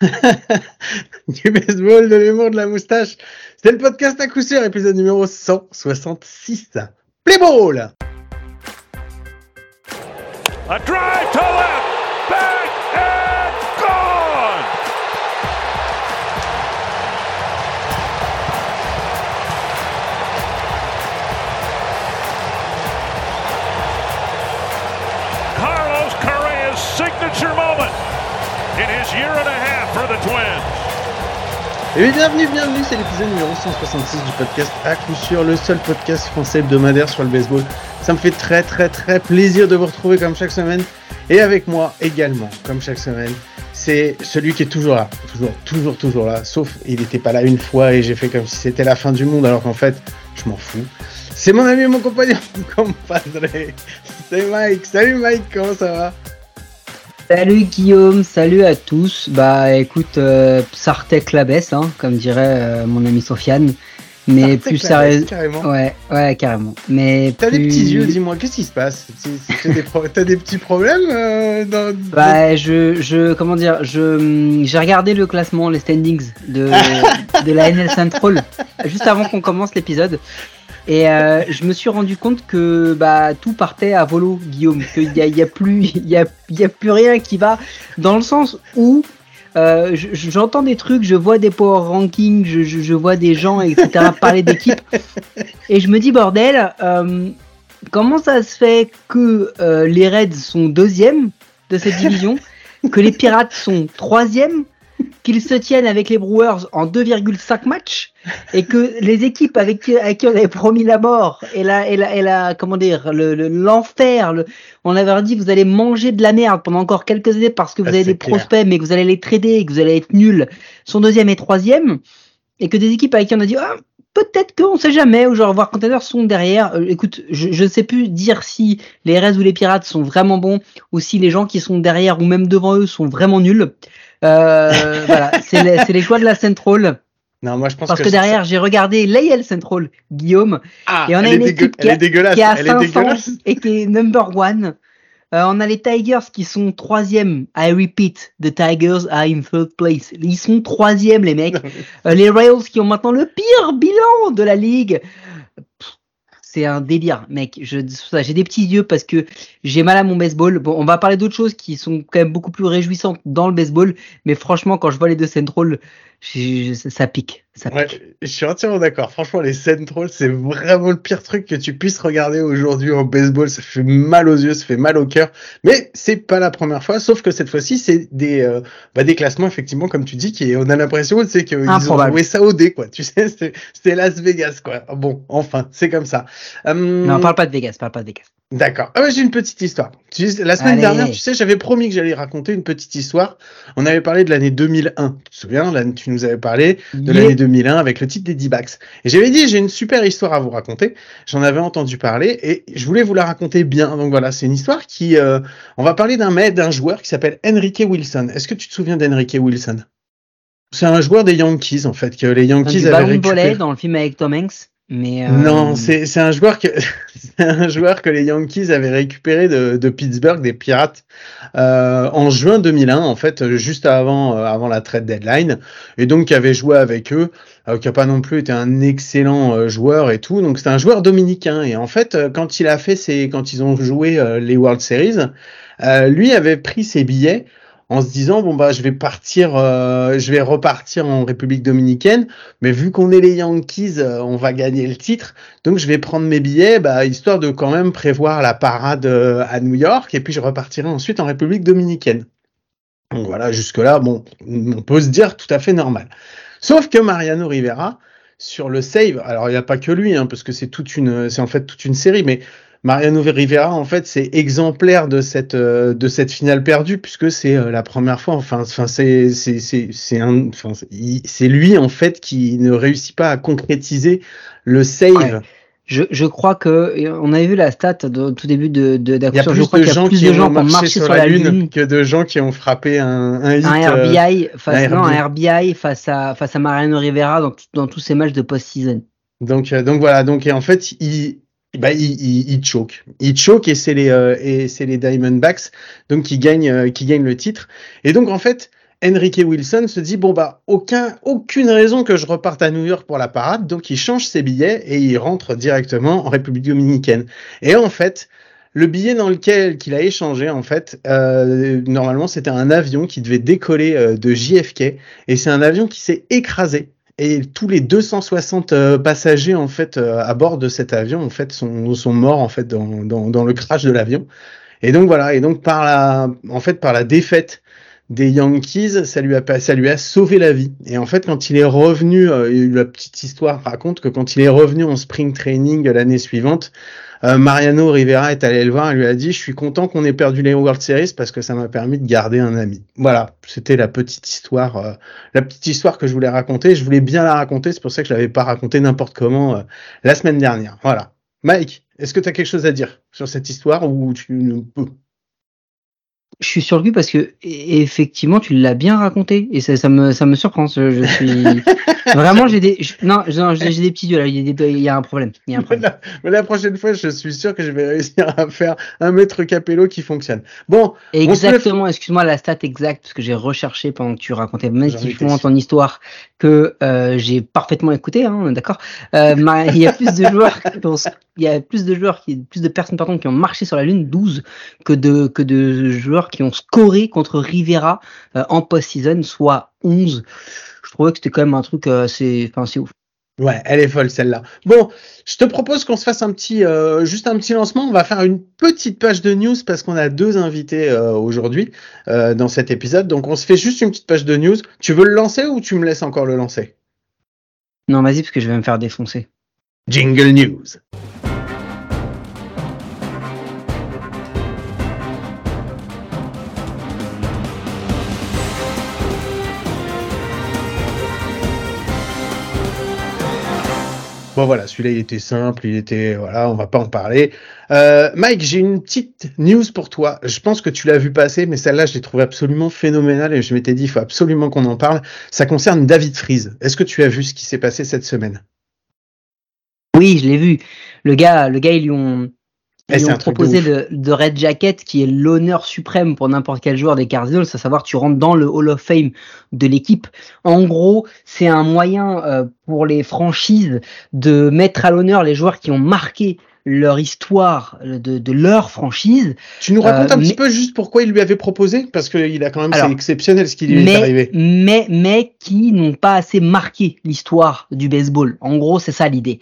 du baseball, de l'humour, de la moustache. C'est le podcast à coup sûr, épisode numéro 166. Play ball! A drive to left, back and gone. Carlos Correa's signature Et bienvenue, bienvenue, c'est l'épisode numéro 166 du podcast à coup sûr, le seul podcast français hebdomadaire sur le baseball. Ça me fait très très très plaisir de vous retrouver comme chaque semaine. Et avec moi également, comme chaque semaine, c'est celui qui est toujours là, toujours, toujours, toujours là. Sauf il n'était pas là une fois et j'ai fait comme si c'était la fin du monde alors qu'en fait, je m'en fous. C'est mon ami et mon compagnon, compadre. C'est Mike. Salut Mike, comment ça va? Salut Guillaume, salut à tous. Bah écoute, euh, Sartek la baisse, hein, comme dirait euh, mon ami Sofiane. Mais Sartek plus carrément. Ouais, ouais, carrément. Mais T'as des petits yeux, dis-moi, qu'est-ce qui se passe? T'as des, pro- t'as des petits problèmes euh, dans... Bah je, je, comment dire, je, j'ai regardé le classement, les standings de, de la NL Central juste avant qu'on commence l'épisode. Et euh, je me suis rendu compte que bah tout partait à volo, Guillaume. Qu'il y a, y a plus, y a, y a plus rien qui va dans le sens où euh, je- je- j'entends des trucs, je vois des power rankings, je, je, je vois des gens, etc. parler d'équipe, et je me dis bordel, euh, comment ça se fait que les Reds sont deuxième de cette division, que les Pirates sont troisième, qu'ils se tiennent avec les Brewers en 2,5 matchs, et que les équipes avec qui, avec qui on avait promis la mort et la, et la, et la comment dire, le- le- l'enfer, le, on avait dit vous allez manger de la merde pendant encore quelques années parce que vous Ah, avez des clair. prospects, mais que vous allez les trader et que vous allez être nuls, sont deuxième et troisième, et que des équipes avec qui on a dit ah, peut-être qu'on sait jamais, ou genre voir Contenders sont derrière. Euh, écoute, je, je ne sais plus dire si les Reds ou les Pirates sont vraiment bons, ou si les gens qui sont derrière ou même devant eux sont vraiment nuls. Euh, voilà, c'est les, c'est les choix de la Central. Non, moi je pense Parce que, derrière, j'ai regardé l'AL Central, Guillaume, Ah, et on a elle une équipe qui elle a- est dégueulasse. qui à elle est 500 dégueulasse. et qui est number one. Euh, on a les Tigers qui sont troisième. I repeat, the Tigers are in third place. Ils sont troisième, les mecs. Euh, les Royals qui ont maintenant le pire bilan de la ligue. C'est un délire, mec. Je, j'ai des petits yeux parce que j'ai mal à mon baseball. Bon, on va parler d'autres choses qui sont quand même beaucoup plus réjouissantes dans le baseball. Mais franchement, quand je vois les deux Central, ça pique. Ça pique. Ouais, je suis entièrement d'accord. Franchement, les Central, c'est vraiment le pire truc que tu puisses regarder aujourd'hui en baseball. Ça fait mal aux yeux, ça fait mal au cœur. Mais c'est pas la première fois, sauf que cette fois-ci, c'est des, euh, bah, des classements, effectivement, comme tu dis, qui, on a l'impression, c'est qu'ils ont joué ça au dé, quoi. Tu sais, c'était Las Vegas, quoi. Bon, enfin, c'est comme ça. Hum, Non, parle pas de Vegas, parle pas de Vegas. D'accord. Ah j'ai une petite histoire. Tu sais, la semaine Allez. dernière, tu sais, j'avais promis que j'allais raconter une petite histoire. On avait parlé de l'année 2001. Tu te souviens, là, tu nous avais parlé de Yeah. l'année 2001 avec le titre des D-backs. Et j'avais dit, j'ai une super histoire à vous raconter. J'en avais entendu parler et je voulais vous la raconter bien. Donc voilà, c'est une histoire qui, euh, on va parler d'un mec, d'un joueur qui s'appelle Enrique Wilson. Est-ce que tu te souviens d'Enrique Wilson? C'est un joueur des Yankees, en fait, que les Yankees avaient récupéré. dans le film avec Tom Hanks. Euh, Non, c'est un joueur que un joueur que les Yankees avaient récupéré de, de Pittsburgh, des Pirates, euh, en juin 2001, en fait, juste avant euh, avant la trade deadline, et donc qui avait joué avec eux, euh, qui a pas non plus été un excellent euh, joueur et tout. Donc c'est un joueur dominicain, et en fait, quand il a fait ses, quand ils ont joué les World Series, lui avait pris ses billets en se disant bon bah je vais partir, euh, je vais repartir en République dominicaine. Mais vu qu'on est les Yankees, euh, on va gagner le titre. Donc je vais prendre mes billets, bah, histoire de quand même prévoir la parade euh, à New York, et puis je repartirai ensuite en République dominicaine. Donc voilà, jusque-là, bon, on peut se dire tout à fait normal. Sauf que Mariano Rivera, sur le save, alors il n'y a pas que lui, hein, parce que c'est toute une, c'est en fait toute une série, mais Mariano Rivera, en fait, c'est exemplaire de cette euh, de cette finale perdue puisque c'est euh, la première fois. Enfin, enfin, c'est c'est c'est c'est un, enfin, c'est- lui en fait qui ne réussit pas à concrétiser le save. Ouais. Je, je crois que et on avait vu la stat de, au tout début de de Il y a plus Je crois de gens plus qui de ont gens qui ont marché marché sur la lune, que de gens qui ont frappé un, un hit. un euh, RBI face un non un RBI. Face à face à Mariano Rivera dans, dans tous ces matchs de post-season. Donc, euh, donc voilà. Donc et en fait, il, bah, il, il, il choke. Il choke et c'est les euh, et c'est les Diamondbacks donc qui gagnent euh, qui gagnent le titre. Et donc en fait, Enrique Wilson se dit bon bah aucun aucune raison que je reparte à New York pour la parade, donc il change ses billets et il rentre directement en République dominicaine. Et en fait, le billet dans lequel qu'il a échangé, en fait, euh, normalement c'était un avion qui devait décoller euh, de JFK et c'est un avion qui s'est écrasé. Et tous les 260 euh, passagers en fait euh, à bord de cet avion en fait sont, morts en fait dans, dans, dans le crash de l'avion. Et donc voilà. Et donc par la en fait par la défaite des Yankees, ça lui a ça lui a sauvé la vie. Et en fait, quand il est revenu, euh, la petite histoire raconte que quand il est revenu en spring training l'année suivante, euh, Mariano Rivera est allé le voir et lui a dit Je suis content qu'on ait perdu les World Series parce que ça m'a permis de garder un ami. Voilà, c'était la petite histoire, euh, la petite histoire que je voulais raconter. Je voulais bien la raconter, c'est pour ça que je l'avais pas raconté n'importe comment euh, la semaine dernière. Voilà. Mike, est-ce que tu as quelque chose à dire sur cette histoire ou tu ne peux? Je suis sur le cul parce que e-, effectivement tu l'as bien raconté et ça, ça, me ça me surprend. Je, je suis vraiment j'ai des je, non j'ai des petits yeux là. Il y, a des, il y a un problème. Il y a un problème. Mais, la, mais la, prochaine fois je suis sûr que je vais réussir à faire un maître capello qui fonctionne. Bon. Exactement. Excuse-moi la stat exacte parce que j'ai recherché pendant que tu racontais magnifiquement ton histoire que euh, j'ai parfaitement écouté. Hein, D'accord. Euh, il y a plus de joueurs il y a plus de joueurs qui plus de personnes pardon qui ont marché sur la lune 12 que de que de joueurs qui ont scoré contre Rivera euh, en post-season, soit 11. Je trouvais que c'était quand même un truc euh, assez, enfin, c'est ouf. Ouais, elle est folle celle-là. Bon, je te propose qu'on se fasse un petit, euh, juste un petit lancement. On va faire une petite page de news parce qu'on a deux invités euh, aujourd'hui euh, dans cet épisode. Donc on se fait juste une petite page de news. Tu veux le lancer ou tu me laisses encore le lancer? Non, vas-y parce que je vais me faire défoncer. Jingle News. Bon voilà, celui-là il était simple, il était voilà, on va pas en parler. Euh, Mike, j'ai une petite news pour toi. Je pense que tu l'as vu passer, mais celle-là je l'ai trouvée absolument phénoménale et je m'étais dit il faut absolument qu'on en parle. Ça concerne David Freeze. Est-ce que tu as vu ce qui s'est passé cette semaine? Oui, je l'ai vu. Le gars, le gars ils lui ont ils ont proposé de, de, Red Jacket, qui est l'honneur suprême pour n'importe quel joueur des Cardinals, à savoir tu rentres dans le Hall of Fame de l'équipe. En gros, c'est un moyen euh, pour les franchises de mettre à l'honneur les joueurs qui ont marqué leur histoire de, de leur franchise. Tu nous racontes euh, un petit peu juste pourquoi il lui avait proposé? Parce qu'il a quand même, c'est exceptionnel ce qui lui mais, est arrivé. Mais, mais qui n'ont pas assez marqué l'histoire du baseball. En gros, c'est ça l'idée.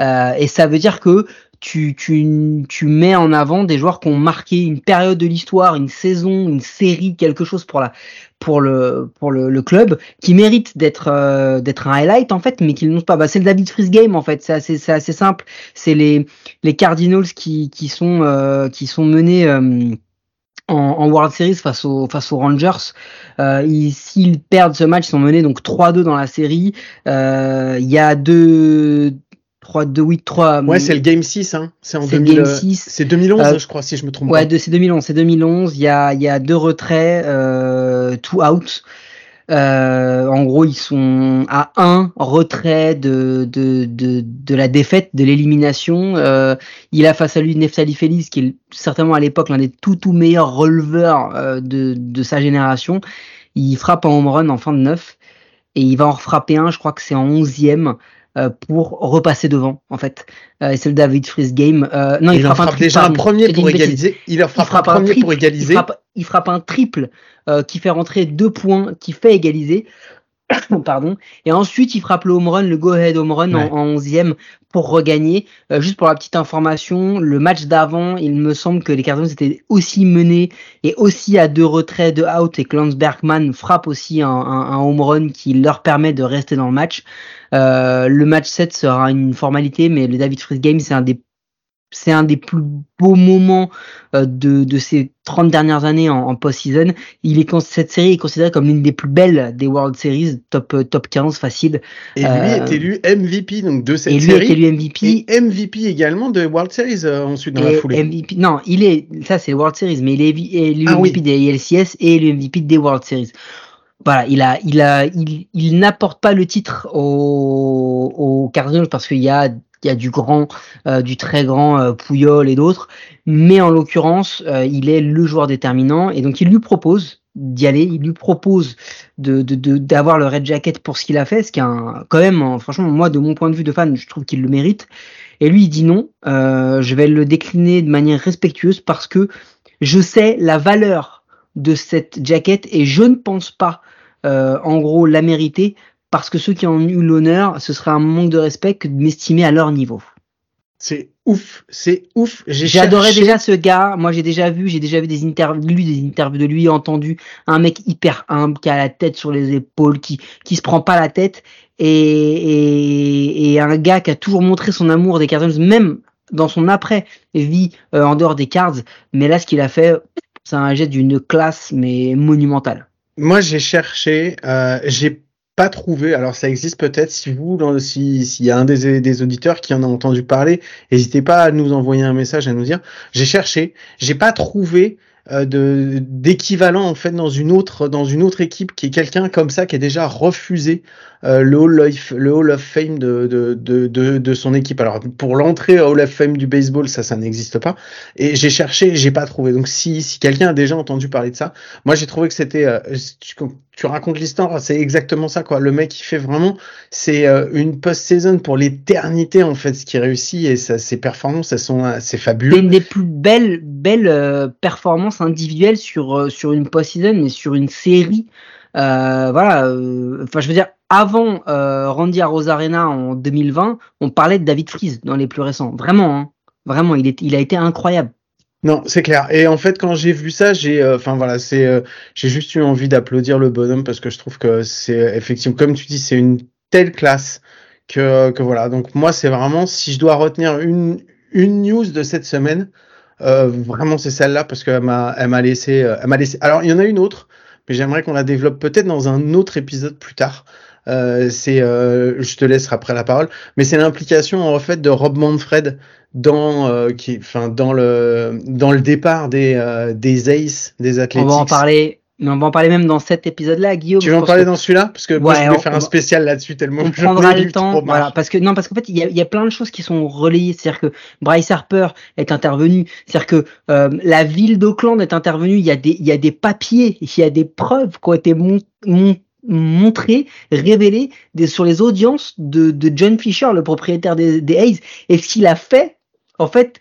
Euh, et ça veut dire que tu, tu, tu mets en avant des joueurs qui ont marqué une période de l'histoire, une saison, une série, quelque chose pour la pour le pour le, le club qui mérite d'être euh, d'être un highlight en fait, mais qui ne pas. Bah, c'est le David Freeze game en fait. C'est assez c'est assez simple. C'est les les Cardinals qui qui sont euh, qui sont menés euh, en, en, World Series face aux face aux Rangers. Euh, S'ils perdent ce match, ils sont menés donc 3-2 dans la série. Euh, il y a deux 3 2 8 3 Ouais, c'est le game 6 hein. C'est en 2006. C'est 2011 euh, je crois si je me trompe ouais, pas. Ouais, c'est 2011, c'est 2011, il y a il y a deux retraits euh two out. Euh, en gros, ils sont à un retrait de, de, de, de la défaite, de l'élimination. Euh, il a face à lui Neftali Feliz, qui est certainement à l'époque l'un des tout tout meilleurs releveurs euh, de, de sa génération. Il frappe en home run en fin de neuf et il va en frapper un, je crois que c'est en onzième. Euh, pour repasser devant en fait. Euh, et c'est le David Freeze game. Euh, non, il, il frappe, frappe un déjà un premier pour égaliser. Il en frappe, il frappe un premier triple, pour égaliser. Il frappe, il frappe un triple euh, qui fait rentrer deux points, qui fait égaliser. Pardon. Et ensuite, il frappe le home run, le go-ahead home run ouais. en, en 11e pour regagner. Euh, juste pour la petite information, le match d'avant, il me semble que les Cardinals étaient aussi menés et aussi à deux retraits de out et que Lance Bergman frappe aussi un, un, un home run qui leur permet de rester dans le match. Euh, le match 7 sera une formalité, mais le David Freeze Game, c'est un des c'est un des plus beaux moments euh, de, de ces 30 dernières années en, en post-season. Il est cette série est considérée comme l'une des plus belles des World Series, top euh, top 15 facile. Et lui euh, est élu MVP donc de cette et lui série. est élu MVP et MVP également de World Series euh, ensuite dans et la foulée. MVP, non, il est ça c'est World Series, mais il est élu ah, MVP oui. des LCS et élu MVP des World Series voilà, il a, il a, il, il n'apporte pas le titre aux, aux Cardinals parce qu'il y a, il y a du grand, euh, du très grand euh, et d'autres, mais en l'occurrence, euh, il est le joueur déterminant et donc il lui propose d'y aller. Il lui propose d'avoir le red jacket pour ce qu'il a fait, ce qui est quand même, franchement, moi, de mon point de vue de fan, je trouve qu'il le mérite. Et lui, il dit non, euh, je vais le décliner de manière respectueuse parce que je sais la valeur de cette jacket et je ne pense pas, en gros, la mériter parce que ceux qui ont eu l'honneur, ce serait un manque de respect que de m'estimer à leur niveau. C'est ouf, c'est ouf. J'adorais déjà ce gars. Moi, j'ai déjà vu, j'ai déjà vu des interviews, des interviews de lui, entendu un mec hyper humble qui a la tête sur les épaules, qui qui se prend pas la tête, et, et, un gars qui a toujours montré son amour des cards, même dans son après vie euh, en dehors des cards. Mais là, ce qu'il a fait, c'est un jet d'une classe mais monumentale. Moi, j'ai cherché, euh, j'ai pas trouvé. Alors ça existe peut-être. Si vous, s'il y a un des, des, auditeurs qui en a entendu parler, n'hésitez pas à nous envoyer un message à nous dire. J'ai cherché, j'ai pas trouvé euh, de d'équivalent en fait dans une autre dans une autre équipe qui est quelqu'un comme ça qui est déjà refusé euh, le, Hall of, le Hall of Fame de, de, de, de, son équipe. Alors pour l'entrée Hall of Fame du baseball, ça, ça n'existe pas. Et j'ai cherché, j'ai pas trouvé. Donc si, si quelqu'un a déjà entendu parler de ça, moi j'ai trouvé que c'était, euh, tu, racontes l'histoire, c'est exactement ça quoi. Le mec il fait vraiment, c'est euh, une post-saison pour l'éternité en fait, ce qui réussit et ses performances, elles sont, c'est fabuleux. C'est une des plus belles, belles performances individuelles sur sur une post-saison et sur une série. Euh, voilà, enfin je veux dire, avant euh, Randy à Rosarena en 2020, on parlait de David Freeze dans les plus récents. Vraiment, hein. vraiment, il, est, il a été incroyable. Non, c'est clair. Et en fait, quand j'ai vu ça, j'ai, euh, enfin voilà, c'est, euh, j'ai juste eu envie d'applaudir le bonhomme parce que je trouve que c'est effectivement, comme tu dis, c'est une telle classe que, que voilà. Donc moi, c'est vraiment, si je dois retenir une, une news de cette semaine, vraiment c'est celle-là parce qu'elle m'a, elle m'a laissé, elle m'a laissé. Alors il y en a une autre, mais j'aimerais qu'on la développe peut-être dans un autre épisode plus tard. Euh, c'est, euh, je te laisserai après la parole, mais c'est l'implication en fait de Rob Manfred dans, euh, qui, enfin dans le dans le départ des euh, des Aces des Athletics. On va en parler. Mais on va en parler même dans cet épisode-là, Guillaume. Tu veux en parler dans celui-là? Parce que moi, je vais faire un spécial là-dessus tellement on prendra le temps. Voilà, parce que non, parce qu'en fait, il y a, y a, plein de choses qui sont relayées. C'est-à-dire que Bryce Harper est intervenu. C'est-à-dire que euh, la ville d'Auckland est intervenue. Il y a des, il y a des papiers, il y a des preuves qui ont été mon, mon, montrer, révéler des, sur les audiences de, de, John Fisher, le propriétaire des, des Hayes, et ce qu'il a fait, en fait,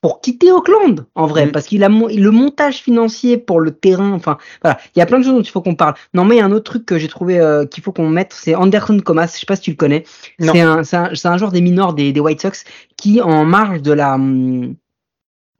pour quitter Auckland, en vrai, mm. parce qu'il a le montage financier pour le terrain, enfin, voilà, il y a plein de choses dont il faut qu'on parle. Non, mais il y a un autre truc que j'ai trouvé euh, qu'il faut qu'on mette, c'est Anderson Comas, je sais pas si tu le connais, c'est un, un, un, joueur des minors des, des White Sox qui, en marge de la,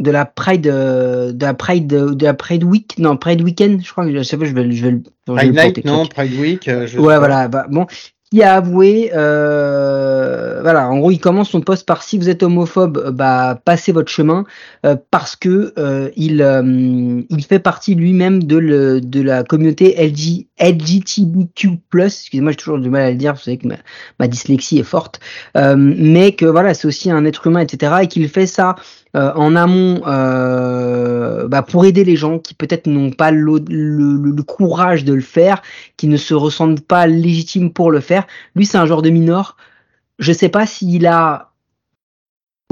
de la Pride euh, de la Pride de la Pride Week non Pride Weekend je crois que je sais pas je vais je vais le Pride Night non Pride Week euh, je ouais voilà bah, bon il a avoué, euh, voilà, en gros, il commence son poste par si vous êtes homophobe, bah passez votre chemin euh, parce que euh, il euh, il fait partie lui-même de le de la communauté LG, LGBTQ+. Excusez-moi, j'ai toujours du mal à le dire, vous savez que ma, ma dyslexie est forte, euh, mais que voilà, c'est aussi un être humain, etc. Et qu'il fait ça euh, en amont euh, bah, pour aider les gens qui peut-être n'ont pas le, le, courage de le faire, qui ne se ressentent pas légitimes pour le faire. Lui, c'est un genre de mineur. Je sais pas s'il a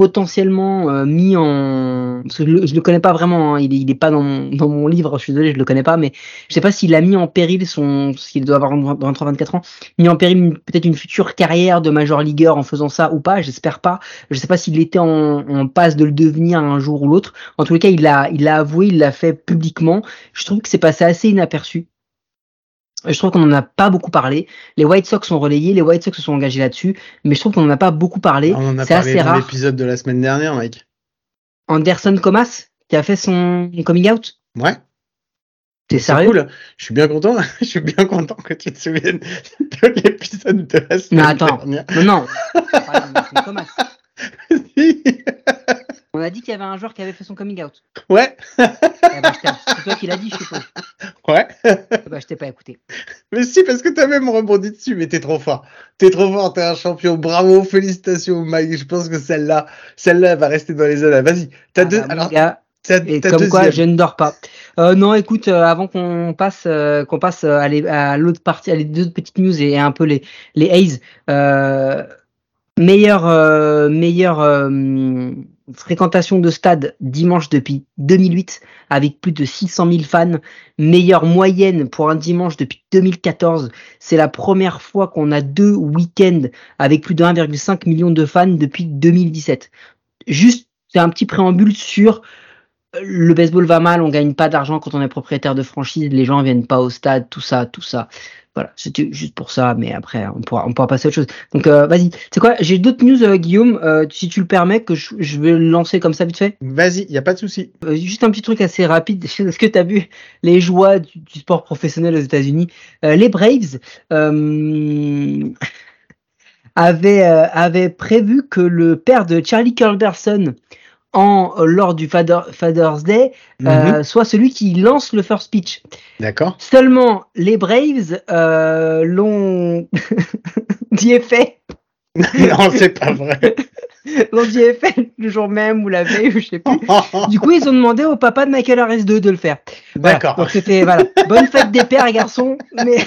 potentiellement euh, mis en parce je, le, le connais pas vraiment hein. il, est, il est pas dans mon, livre je suis désolé je le connais pas mais je sais pas s'il a mis en péril son ce qu'il doit avoir 23 24 ans mis en péril peut-être une future carrière de major leagueur en faisant ça ou pas j'espère pas. Je sais pas s'il était en, passe de le devenir un jour ou l'autre. En tous les cas il l'a il l'a avoué il l'a fait publiquement. Je trouve que c'est passé assez inaperçu je trouve qu'on n'en a pas beaucoup parlé. Les White Sox sont relayés, les White Sox se sont engagés là-dessus, mais je trouve qu'on n'en a pas beaucoup parlé. C'est assez rare. l'épisode de la semaine dernière, Mike. Anderson Comas, qui a fait son coming out Ouais. C'est sérieux? cool. Je suis bien content. je suis bien content que tu te souviennes de l'épisode de la semaine mais attends. dernière. Non, non. Thomas. On a dit qu'il y avait un joueur qui avait fait son coming out. Ouais. Eh ben, c'est toi qui l'as dit, je suppose. Ouais. Eh ben, je t'ai pas écouté. Mais si, parce que t'as même rebondi dessus, mais t'es trop fort. T'es trop fort, t'es un champion. Bravo, félicitations, Mike. Je pense que celle-là, celle-là va rester dans les années. Vas-y. T'as Ah deux. bah, alors, gars, t'as, et t'as comme quoi, je ne dors pas. Euh, non, écoute, euh, avant qu'on passe, euh, qu'on passe à, l'autre partie, à les deux petites news et un peu les les euh, meilleur meilleur fréquentation de stade dimanche depuis 2008 avec plus de 600 000 fans, meilleure moyenne pour un dimanche depuis 2014. C'est la première fois qu'on a deux week-ends avec plus de 1,5 million de fans depuis 2017. Juste, c'est un petit préambule sur le baseball va mal, on gagne pas d'argent quand on est propriétaire de franchise, les gens viennent pas au stade, tout ça, tout ça. Voilà, c'était juste pour ça, mais après on pourra, on pourra passer à autre chose. Donc euh, vas-y, c'est quoi? J'ai d'autres news, euh, Guillaume, euh, si tu le permets, que je, je vais le lancer comme ça vite fait. Vas-y, y a pas de souci. Euh, juste un petit truc assez rapide. Est-ce que tu as vu les joies du, du sport professionnel aux États-Unis? Euh, Les Braves euh, avaient, euh, avaient prévu que le père de Charlie Culberson en lors du Father- Father's Day euh, soit celui qui lance le first pitch. D'accord. Seulement, les Braves euh, l'ont dit et fait, non, c'est pas vrai. l'ont dit et fait le jour même ou la veille, ou je sais plus. Du coup, ils ont demandé au papa de Michael Harris 2 de le faire. Voilà. D'accord. Donc c'était voilà, bonne fête des pères, garçons, mais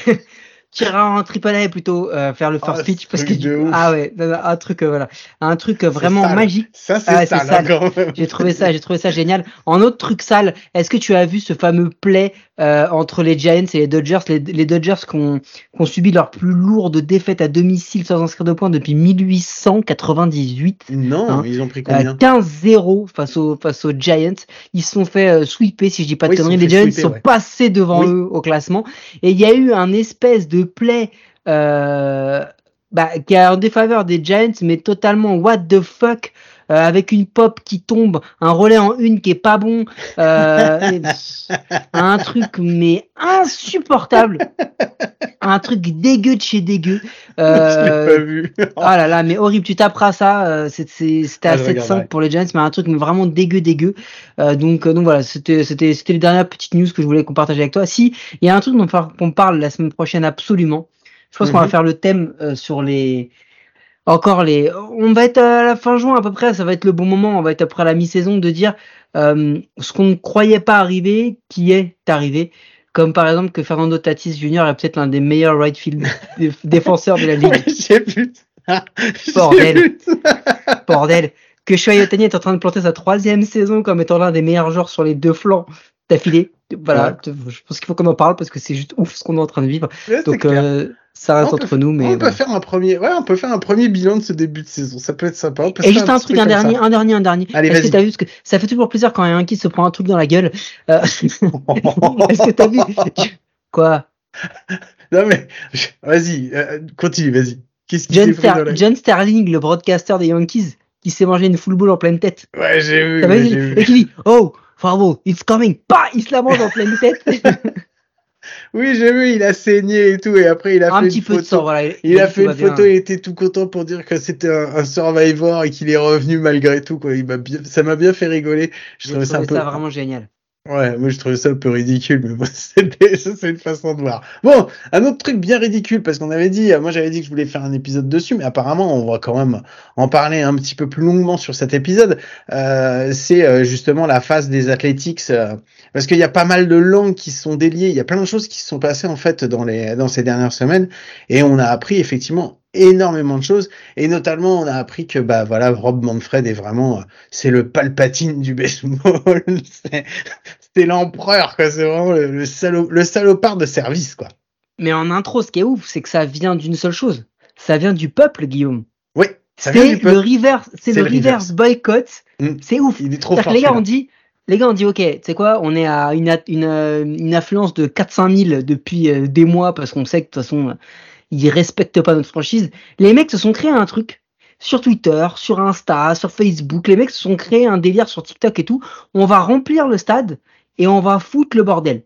tu iras en triple A plutôt euh, faire le Oh, first pitch parce que de ah ouais, un truc euh, voilà, un truc euh, vraiment sale. magique. Ça, c'est Ah sale. même. J'ai trouvé ça, j'ai trouvé ça génial. En autre truc sale, est-ce que tu as vu ce fameux play euh, entre les Giants et les Dodgers, les, les Dodgers qui ont, subi leur plus lourde défaite à domicile sans inscrire de points depuis 1898. Non, Hein. ils ont pris combien 15-0 face aux face aux Giants. Ils se sont fait euh, sweeper, si je dis pas de Oui, conneries. Les Giants sweeper, sont ouais. passés devant Oui. eux au classement. Et il y a eu un espèce de play euh, bah, qui est en défaveur des Giants, mais totalement what the fuck. Euh, avec une pop qui tombe, un relais en une qui est pas bon, euh, un truc mais insupportable, un truc dégueu de chez dégueu. Je Euh, pas vu. ah là là, mais horrible, tu taperas ça, euh, c'était Ah, à 7-5 regarderai. pour les Giants, mais un truc mais vraiment dégueu, dégueu. Euh, donc, euh, donc voilà, c'était c'était c'était les dernières petites news que je voulais qu'on partage avec toi. Si, il y a un truc dont qu'on parle la semaine prochaine absolument. Je pense qu'on va Mhm. faire le thème euh, sur les... Encore les... On va être à la fin juin à peu près, ça va être le bon moment, on va être après la mi-saison de dire euh, ce qu'on ne croyait pas arriver, qui est arrivé. Comme par exemple que Fernando Tatis Jr. est peut-être l'un des meilleurs right field dé- défenseurs de la ligue. J'ai. J'ai Bordel. Bordel. Que Shohei est en train de planter sa troisième saison comme étant l'un des meilleurs joueurs sur les deux flancs d'affilée. Voilà, je pense qu'il faut qu'on en parle parce que c'est juste ouf ce qu'on est en train de vivre. Ouais, Donc euh, ça reste On peut entre nous, mais on peut faire un premier, ouais, on peut faire un premier bilan de ce début de saison. Ça peut être sympa. Peut Et juste un truc, un ça. dernier, un dernier, un dernier. Allez, Est-ce que t'as vu parce que ça fait toujours plaisir quand un Yankee se prend un truc dans la gueule. Euh, Est-ce que t'as vu Quoi non mais, vas-y, euh, continue, vas-y. Qu'est-ce qui John, la... John Sterling, le broadcaster des Yankees, qui s'est mangé une full ball en pleine tête. Ouais, j'ai vu, ouais, Et qui dit Oh, Farbo, it's coming. Bah, il se la mange en pleine tête. Oui, j'ai vu, il a saigné et tout, et après il a un fait petit une peu de photo. sang, voilà. Il a fait une bien. photo, il était tout content pour dire que c'était un, un survivor et qu'il est revenu malgré tout. Quoi. Il m'a bien, ça m'a bien fait rigoler. Je J'ai trouvais ça un trouvé peu. ça vraiment génial. Ouais, moi je trouvais ça un peu ridicule, mais bon, c'est une façon de voir. Bon, un autre truc bien ridicule, parce qu'on avait dit, moi j'avais dit que je voulais faire un épisode dessus, mais apparemment on va quand même en parler un petit peu plus longuement sur cet épisode. Euh, c'est euh, justement la phase des athletics, euh, parce qu'il y a pas mal de langues qui sont déliées, il y a plein de choses qui se sont passées en fait dans les dans ces dernières semaines, et on a appris effectivement énormément de choses, et notamment on a appris que bah voilà Rob Manfred est vraiment, euh, c'est le palpatine du baseball. C'est- l'empereur, quoi. C'est vraiment le, le, salopard de service, quoi. Mais en intro, ce qui est ouf, c'est que ça vient d'une seule chose. Ça vient du peuple, Guillaume. Oui, ça vient le reverse, c'est le le reverse boycott. Mm. C'est ouf. Il est trop fort. les gars, on dit, les gars, on dit, ok, tu sais quoi, on est à une, une, une affluence de 4-5 000 depuis euh, des mois parce qu'on sait que de toute façon, ils respectent pas notre franchise. Les mecs se sont créés un truc sur Twitter, sur Insta, sur Facebook. Les mecs se sont créés un délire sur TikTok et tout. On va remplir le stade et on va foutre le bordel.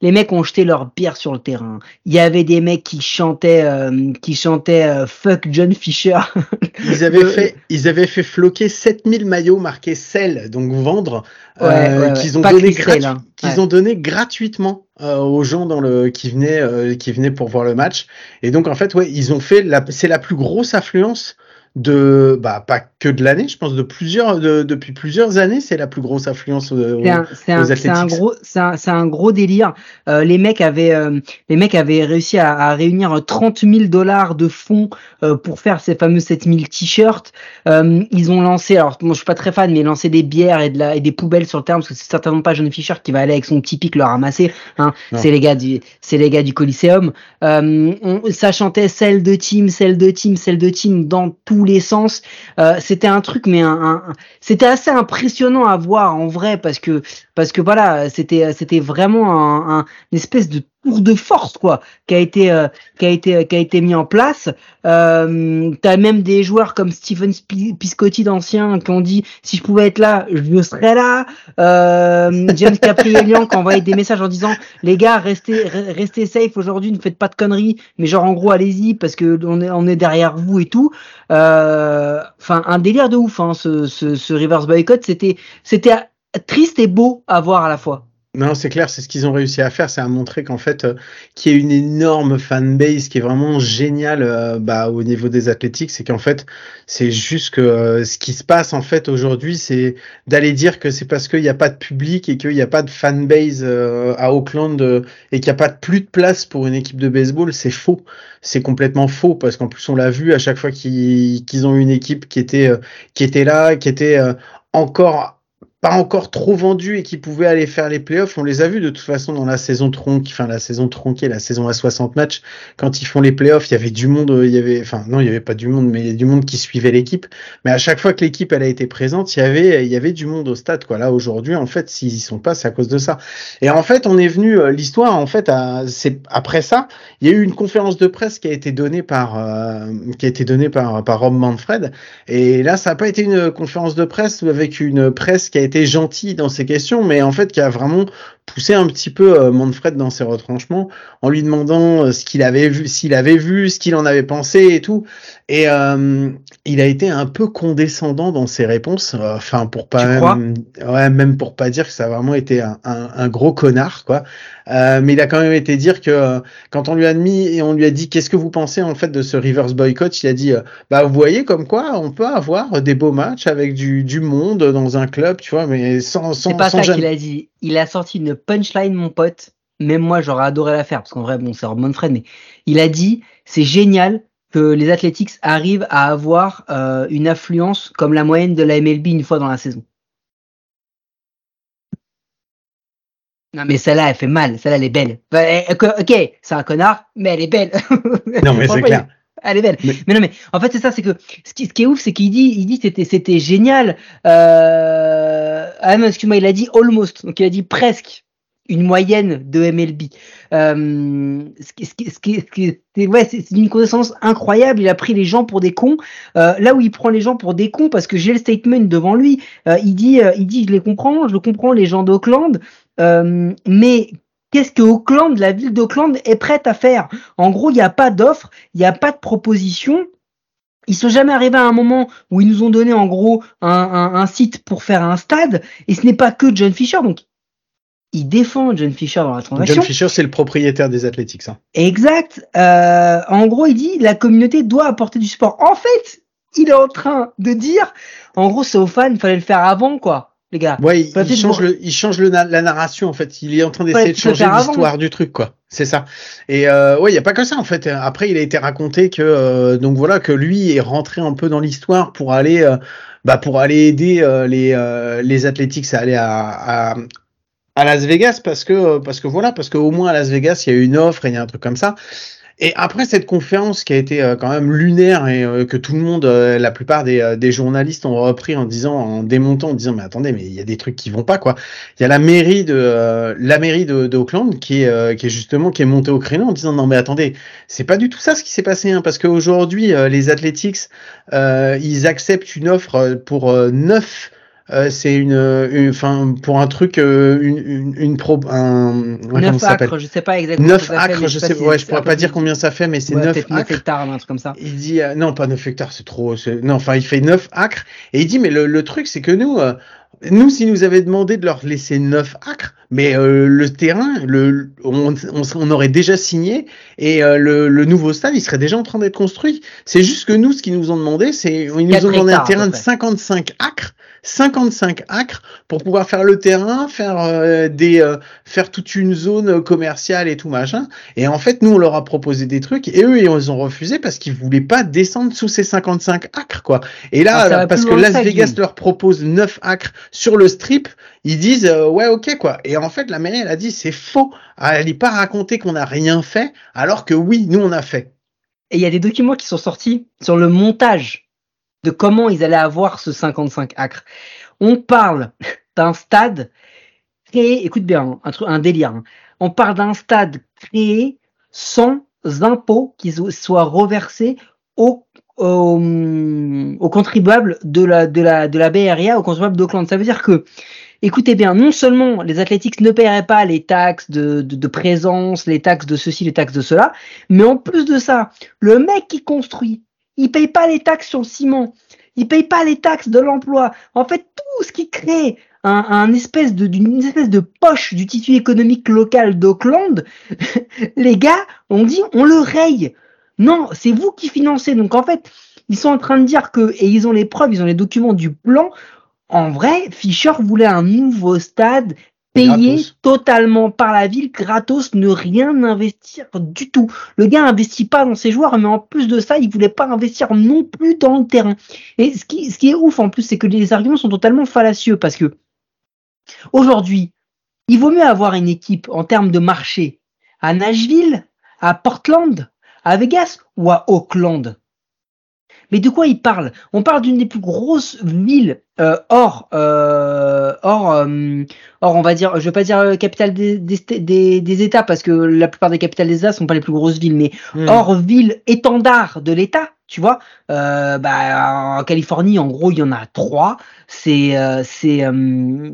Les mecs ont jeté leur bière sur le terrain. Il y avait des mecs qui chantaient, euh, qui chantaient euh, fuck John Fisher. Ils avaient fait, ils avaient fait floquer 7000 maillots marqués sel, donc vendre, Ouais, euh, ouais, qu'ils ont donné Chris Sale, gratu- hein. qu'ils Ouais. ont donné gratuitement euh, aux gens dans le qui venaient, euh, qui venaient pour voir le match. Et donc en fait, ouais, ils ont fait la, c'est la plus grosse affluence de bah pas que de l'année, je pense de plusieurs de, depuis plusieurs années, c'est la plus grosse affluence euh, c'est un, c'est un, gros c'est un, un, gros délire. Euh, les mecs avaient euh, les mecs avaient réussi à, à, réunir 30 000 dollars de fonds euh, pour faire ces fameux 7000 t-shirts. ils ont lancé alors moi je suis pas très fan mais lancé des bières et de la et des poubelles sur le terme parce que c'est certainement pas John Fisher qui va aller avec son petit pic le ramasser hein. C'est les gars du c'est les gars du Coliseum. On, ça chantait celle de team, celle de team, celle de team dans tous Euh, c'était un truc, mais un, c'était assez impressionnant à voir en vrai parce que parce que voilà, c'était c'était vraiment un, une espèce de tour de force quoi qui a été euh, qui a été qui a été mis en place. Euh, T'as même des joueurs comme Steven Piscotti d'anciens qui ont dit si je pouvais être là, je serais là. Euh, James Caprielian qui a envoyé des messages en disant les gars restez restez safe aujourd'hui, ne faites pas de conneries, mais genre en gros allez-y parce que on est on est derrière vous et tout. Euh, enfin un délire de ouf hein, ce, ce, ce reverse boycott, c'était c'était triste et beau à voir à la fois. Non, c'est clair, c'est ce qu'ils ont réussi à faire, c'est à montrer qu'en fait, euh, qu'il y a une énorme fanbase qui est vraiment géniale euh, bah, au niveau des athlétiques, c'est qu'en fait, c'est juste que euh, ce qui se passe en fait aujourd'hui, c'est d'aller dire que c'est parce qu'il n'y a pas de public et qu'il n'y a pas de fanbase à Auckland et qu'il n'y a pas plus de place pour une équipe de baseball, c'est faux. C'est complètement faux parce qu'en plus on l'a vu à chaque fois qu'ils ont une équipe qui était qui était là, qui était encore encore trop vendus et qui pouvaient aller faire les playoffs. On les a vus de toute façon dans la saison tronquée, la saison tronquée, la saison à 60 matchs. Quand ils font les playoffs, il y avait du monde, il y avait, enfin non, il y avait pas du monde, mais il y a du monde qui suivait l'équipe. Mais à chaque fois que l'équipe elle a été présente, il y avait, il y avait du monde au stade. Quoi. Là aujourd'hui, en fait, s'ils y sont pas, c'est à cause de ça. Et en fait, on est venu euh, l'histoire. En fait, c'est après ça, il y a eu une conférence de presse qui a été donnée par, euh, qui a été donnée par par Rob Manfred. Et là, ça n'a pas été une conférence de presse avec une presse qui a été gentil dans ses questions, mais en fait qui a vraiment poussé un petit peu euh, Manfred dans ses retranchements en lui demandant euh, ce qu'il avait vu, s'il avait vu, ce qu'il en avait pensé et tout. Et euh, il a été un peu condescendant dans ses réponses, enfin pour pas même, ouais, même pour pas dire que ça a vraiment été un, un, gros connard quoi. mais il a quand même été dire que quand on lui a mis et on lui a dit qu'est-ce que vous pensez en fait de ce reverse boycott, il a dit bah vous voyez comme quoi on peut avoir des beaux matchs avec du, du monde dans un club, tu vois, mais sans sans. C'est pas ça qu'il a dit. Il a sorti une punchline, mon pote. Même moi, j'aurais adoré la faire, parce qu'en vrai, bon, c'est Rob Manfred, mais il a dit, c'est génial que les Athletics arrivent à avoir euh, une affluence comme la moyenne de la MLB une fois dans la saison. Non mais celle-là, elle fait mal. Celle-là, elle est belle. ok, c'est un connard, mais elle est belle. Non mais c'est clair. Elle est belle. Mais... non mais en fait c'est ça, c'est que ce qui, ce qui est ouf, c'est qu'il dit, il dit c'était c'était génial. Euh... Ah non, excuse-moi, il a dit almost, donc il a dit presque une moyenne de MLB. Euh, ce qui, ce qui, ce qui, c'est une connaissance incroyable. Il a pris les gens pour des cons. Euh, là où il prend les gens pour des cons, parce que j'ai le statement devant lui. Euh, il dit, euh, il dit, je les comprends, je le comprends les gens d'Auckland, euh, mais qu'est-ce que Auckland, la ville d'Auckland, est prête à faire? En gros, il n'y a pas d'offre, il n'y a pas de proposition. Ils sont jamais arrivés à un moment où ils nous ont donné en gros un, un, un site pour faire un stade, et ce n'est pas que John Fisher, donc il défend John Fisher dans la transaction. John Fisher, c'est le propriétaire des Athletics. Hein. Exact. Euh, en gros, il dit la communauté doit apporter du support. En fait, il est en train de dire, en gros, c'est aux fans, il fallait le faire avant, quoi. Les gars. Ouais, il, change, le, il change le, la narration en fait. Il est en train d'essayer de changer l'histoire du truc quoi. C'est ça. Et euh, ouais, il y a pas que ça en fait. Après, il a été raconté que euh, donc voilà que lui est rentré un peu dans l'histoire pour aller euh, bah pour aller aider les les Athletics à aller à, à, à Las Vegas parce que parce que voilà parce qu'au moins à Las Vegas il y a une offre et il y a un truc comme ça. Et après cette conférence qui a été euh, quand même lunaire et euh, que tout le monde, euh, la plupart des, des, journalistes ont repris en disant, en démontant, en disant mais attendez mais il y a des trucs qui vont pas quoi. Il y a la mairie de la mairie de d'Auckland qui est qui est justement qui est montée au créneau en disant non mais attendez c'est pas du tout ça ce qui s'est passé hein, parce qu'aujourd'hui les Athletics ils acceptent une offre pour neuf euh, c'est une, enfin pour un truc, euh, une, une, une pro, un, 9 acres, je sais pas exactement. 9 acres, je sais, ouais, je pourrais pas dire combien ça fait, mais c'est ouais, 9 acres. 9 hectares, un truc comme ça. Il dit, euh, non, pas 9 hectares, c'est trop, non, enfin, il fait 9 acres, et il dit, mais le, le truc, c'est que nous, Nous, s'ils nous avaient demandé de leur laisser 9 acres, mais euh, le terrain, le, on, on, on, aurait déjà signé et euh, le, le, nouveau stade, il serait déjà en train d'être construit. C'est juste que nous, ce qu'ils nous ont demandé, c'est ils nous ont demandé un terrain de 55 acres 55 acres pour pouvoir faire le terrain, faire euh, des, euh, faire toute une zone commerciale et tout machin. Et en fait, nous, on leur a proposé des trucs et eux, ils ont refusé parce qu'ils voulaient pas descendre sous ces 55 acres, quoi. Et là, ah, parce que Las Vegas leur propose 9 acres sur le strip, ils disent euh, ouais, ok, quoi. Et en fait, la mairie, elle a dit c'est faux. Elle n'est pas raconté qu'on n'a rien fait, alors que oui, nous, on a fait. Et il y a des documents qui sont sortis sur le montage comment ils allaient avoir ce 55 acres. On parle d'un stade créé, écoute bien, un, truc, un délire. Hein. On parle d'un stade créé sans impôts qui soient reversés aux, contribuables de la, de la, de la Area, aux contribuables d'Auckland. Ça veut dire que, écoutez bien, non seulement les Athletics ne paieraient pas les taxes de présence, les taxes de ceci, les taxes de cela, mais en plus de ça, le mec qui construit il paye pas les taxes sur le ciment. Il paye pas les taxes de l'emploi. En fait, tout ce qui crée un, espèce de, d'une espèce de poche du tissu économique local d'Auckland, les gars ont dit on le raye. Non, c'est vous qui financez. Donc en fait, ils sont en train de dire que, et ils ont les preuves, ils ont les documents du plan. En vrai, Fischer voulait un nouveau stade payé totalement par la ville, gratos, ne rien investir du tout. Le gars investit pas dans ses joueurs, mais en plus de ça, il voulait pas investir non plus dans le terrain. Et ce qui, ce qui est ouf en plus, c'est que les arguments sont totalement fallacieux parce que aujourd'hui, il vaut mieux avoir une équipe en termes de marché à Nashville, à Portland, à Vegas ou à Auckland. Mais de quoi il parle? On parle d'une des plus grosses villes euh, hors, euh, hors, euh, hors, on va dire, je veux pas dire euh, capitale des, des, des, États parce que la plupart des capitales des États sont pas les plus grosses villes, mais hmm. hors ville étendard de l'État, tu vois. Euh, bah, en Californie, en gros, il y en a trois. C'est euh, c'est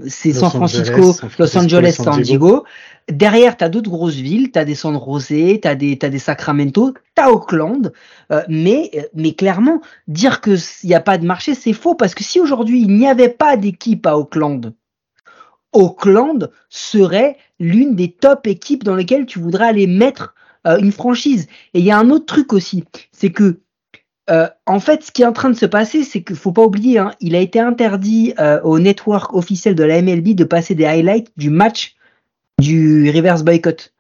c'est San Francisco, Los Angeles, San Diego. Derrière, tu as d'autres grosses villes, tu as des San José, tu as des, des Sacramento, tu as Auckland, euh, mais, mais clairement, dire qu'il n'y a pas de marché, c'est faux, parce que si aujourd'hui il n'y avait pas d'équipe à Auckland, Auckland serait l'une des top équipes dans lesquelles tu voudrais aller mettre euh, une franchise. Et il y a un autre truc aussi, c'est que euh, en fait, ce qui est en train de se passer, c'est qu'il faut pas oublier, hein, il a été interdit euh, au network officiel de la MLB de passer des highlights du match du reverse boycott.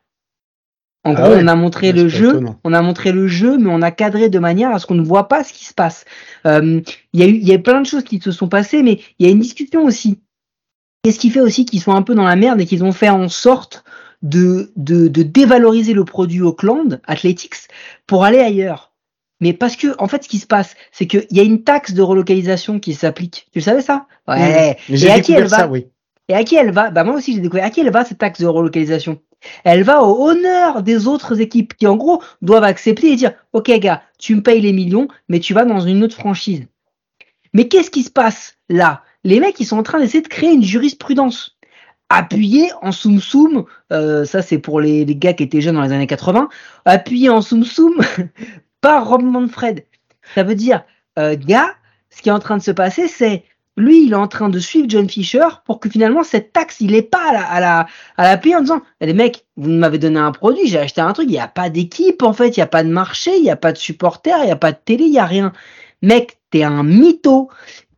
En ah gros, on a montré le jeu, on a montré le jeu, mais on a cadré de manière à ce qu'on ne voit pas ce qui se passe. Euh, il y a eu, il y a plein de choses qui se sont passées, mais il y a une discussion aussi. Qu'est-ce qui fait aussi qu'ils sont un peu dans la merde et qu'ils ont fait en sorte de, de, de dévaloriser le produit Auckland Athletics pour aller ailleurs? Mais parce que, en fait, ce qui se passe, c'est qu'il y a une taxe de relocalisation qui s'applique. Tu le savais ça? Ouais. Et à qui elle va? oui. Et à qui elle va? Bah moi aussi j'ai découvert. À qui elle va cette taxe de relocalisation? Elle va au honneur des autres équipes qui en gros doivent accepter et dire OK gars, tu me payes les millions, mais tu vas dans une autre franchise. Mais qu'est-ce qui se passe là? Les mecs ils sont en train d'essayer de créer une jurisprudence appuyée en soum soum. Euh, ça c'est pour les, les, gars qui étaient jeunes dans les années 80. Appuyé en soum soum par Rob Manfred. Ça veut dire euh, gars, ce qui est en train de se passer c'est lui, il est en train de suivre John Fisher pour que finalement cette taxe, il est pas à la, à la, à la payer en disant, eh, les mecs, vous m'avez donné un produit, j'ai acheté un truc, il n'y a pas d'équipe en fait, il n'y a pas de marché, il n'y a pas de supporters, il n'y a pas de télé, il n'y a rien. Mec, t'es un mytho,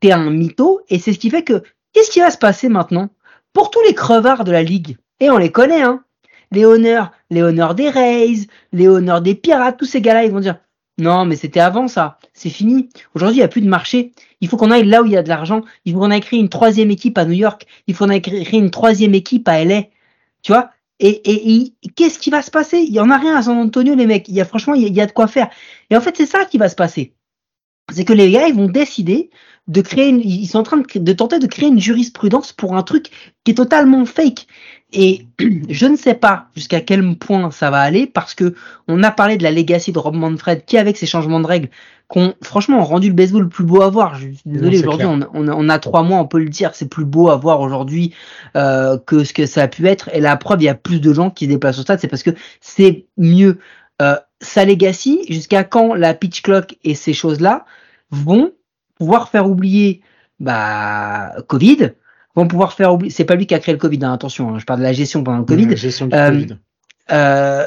t'es un mytho, et c'est ce qui fait que, qu'est-ce qui va se passer maintenant? Pour tous les crevards de la ligue, et on les connaît, hein, les honneurs, les honneurs des Rays, les honneurs des Pirates, tous ces gars-là, ils vont dire, non, mais c'était avant ça. C'est fini. Aujourd'hui, il n'y a plus de marché. Il faut qu'on aille là où il y a de l'argent. Il faut qu'on aille créer une troisième équipe à New York. Il faut qu'on aille créer une troisième équipe à LA. Tu vois? Et, et, qu'est-ce qui va se passer? Il y en a rien à San Antonio, les mecs. Il y a franchement, il y a, de quoi faire. Et en fait, c'est ça qui va se passer. C'est que les gars, ils vont décider de créer, ils sont en train de, tenter de créer une jurisprudence pour un truc qui est totalement fake. Et je ne sais pas jusqu'à quel point ça va aller parce que on a parlé de la legacy de Rob Manfred qui, avec ses changements de règles, qu'on franchement rendu le baseball plus beau à voir. Je suis désolé, aujourd'hui on, on, on, a trois mois, on peut le dire, c'est plus beau à voir aujourd'hui euh, que ce que ça a pu être. Et la preuve, il y a plus de gens qui se déplacent au stade, c'est parce que c'est mieux. Euh, sa legacy, jusqu'à quand la pitch clock et ces choses-là vont pouvoir faire oublier bah, Covid, vont pouvoir faire oublier. C'est pas lui qui a créé le Covid, hein, attention. Hein, je parle de la gestion pendant le Covid. Gestion du Euh, Covid. Euh,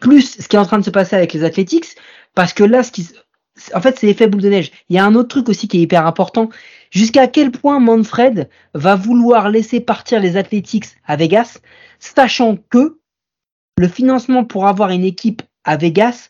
plus ce qui est en train de se passer avec les Athletics, parce que là, ce qui, en fait, c'est l'effet boule de neige. Il y a un autre truc aussi qui est hyper important. Jusqu'à quel point Manfred va vouloir laisser partir les Athletics à Vegas, sachant que le financement pour avoir une équipe à Vegas,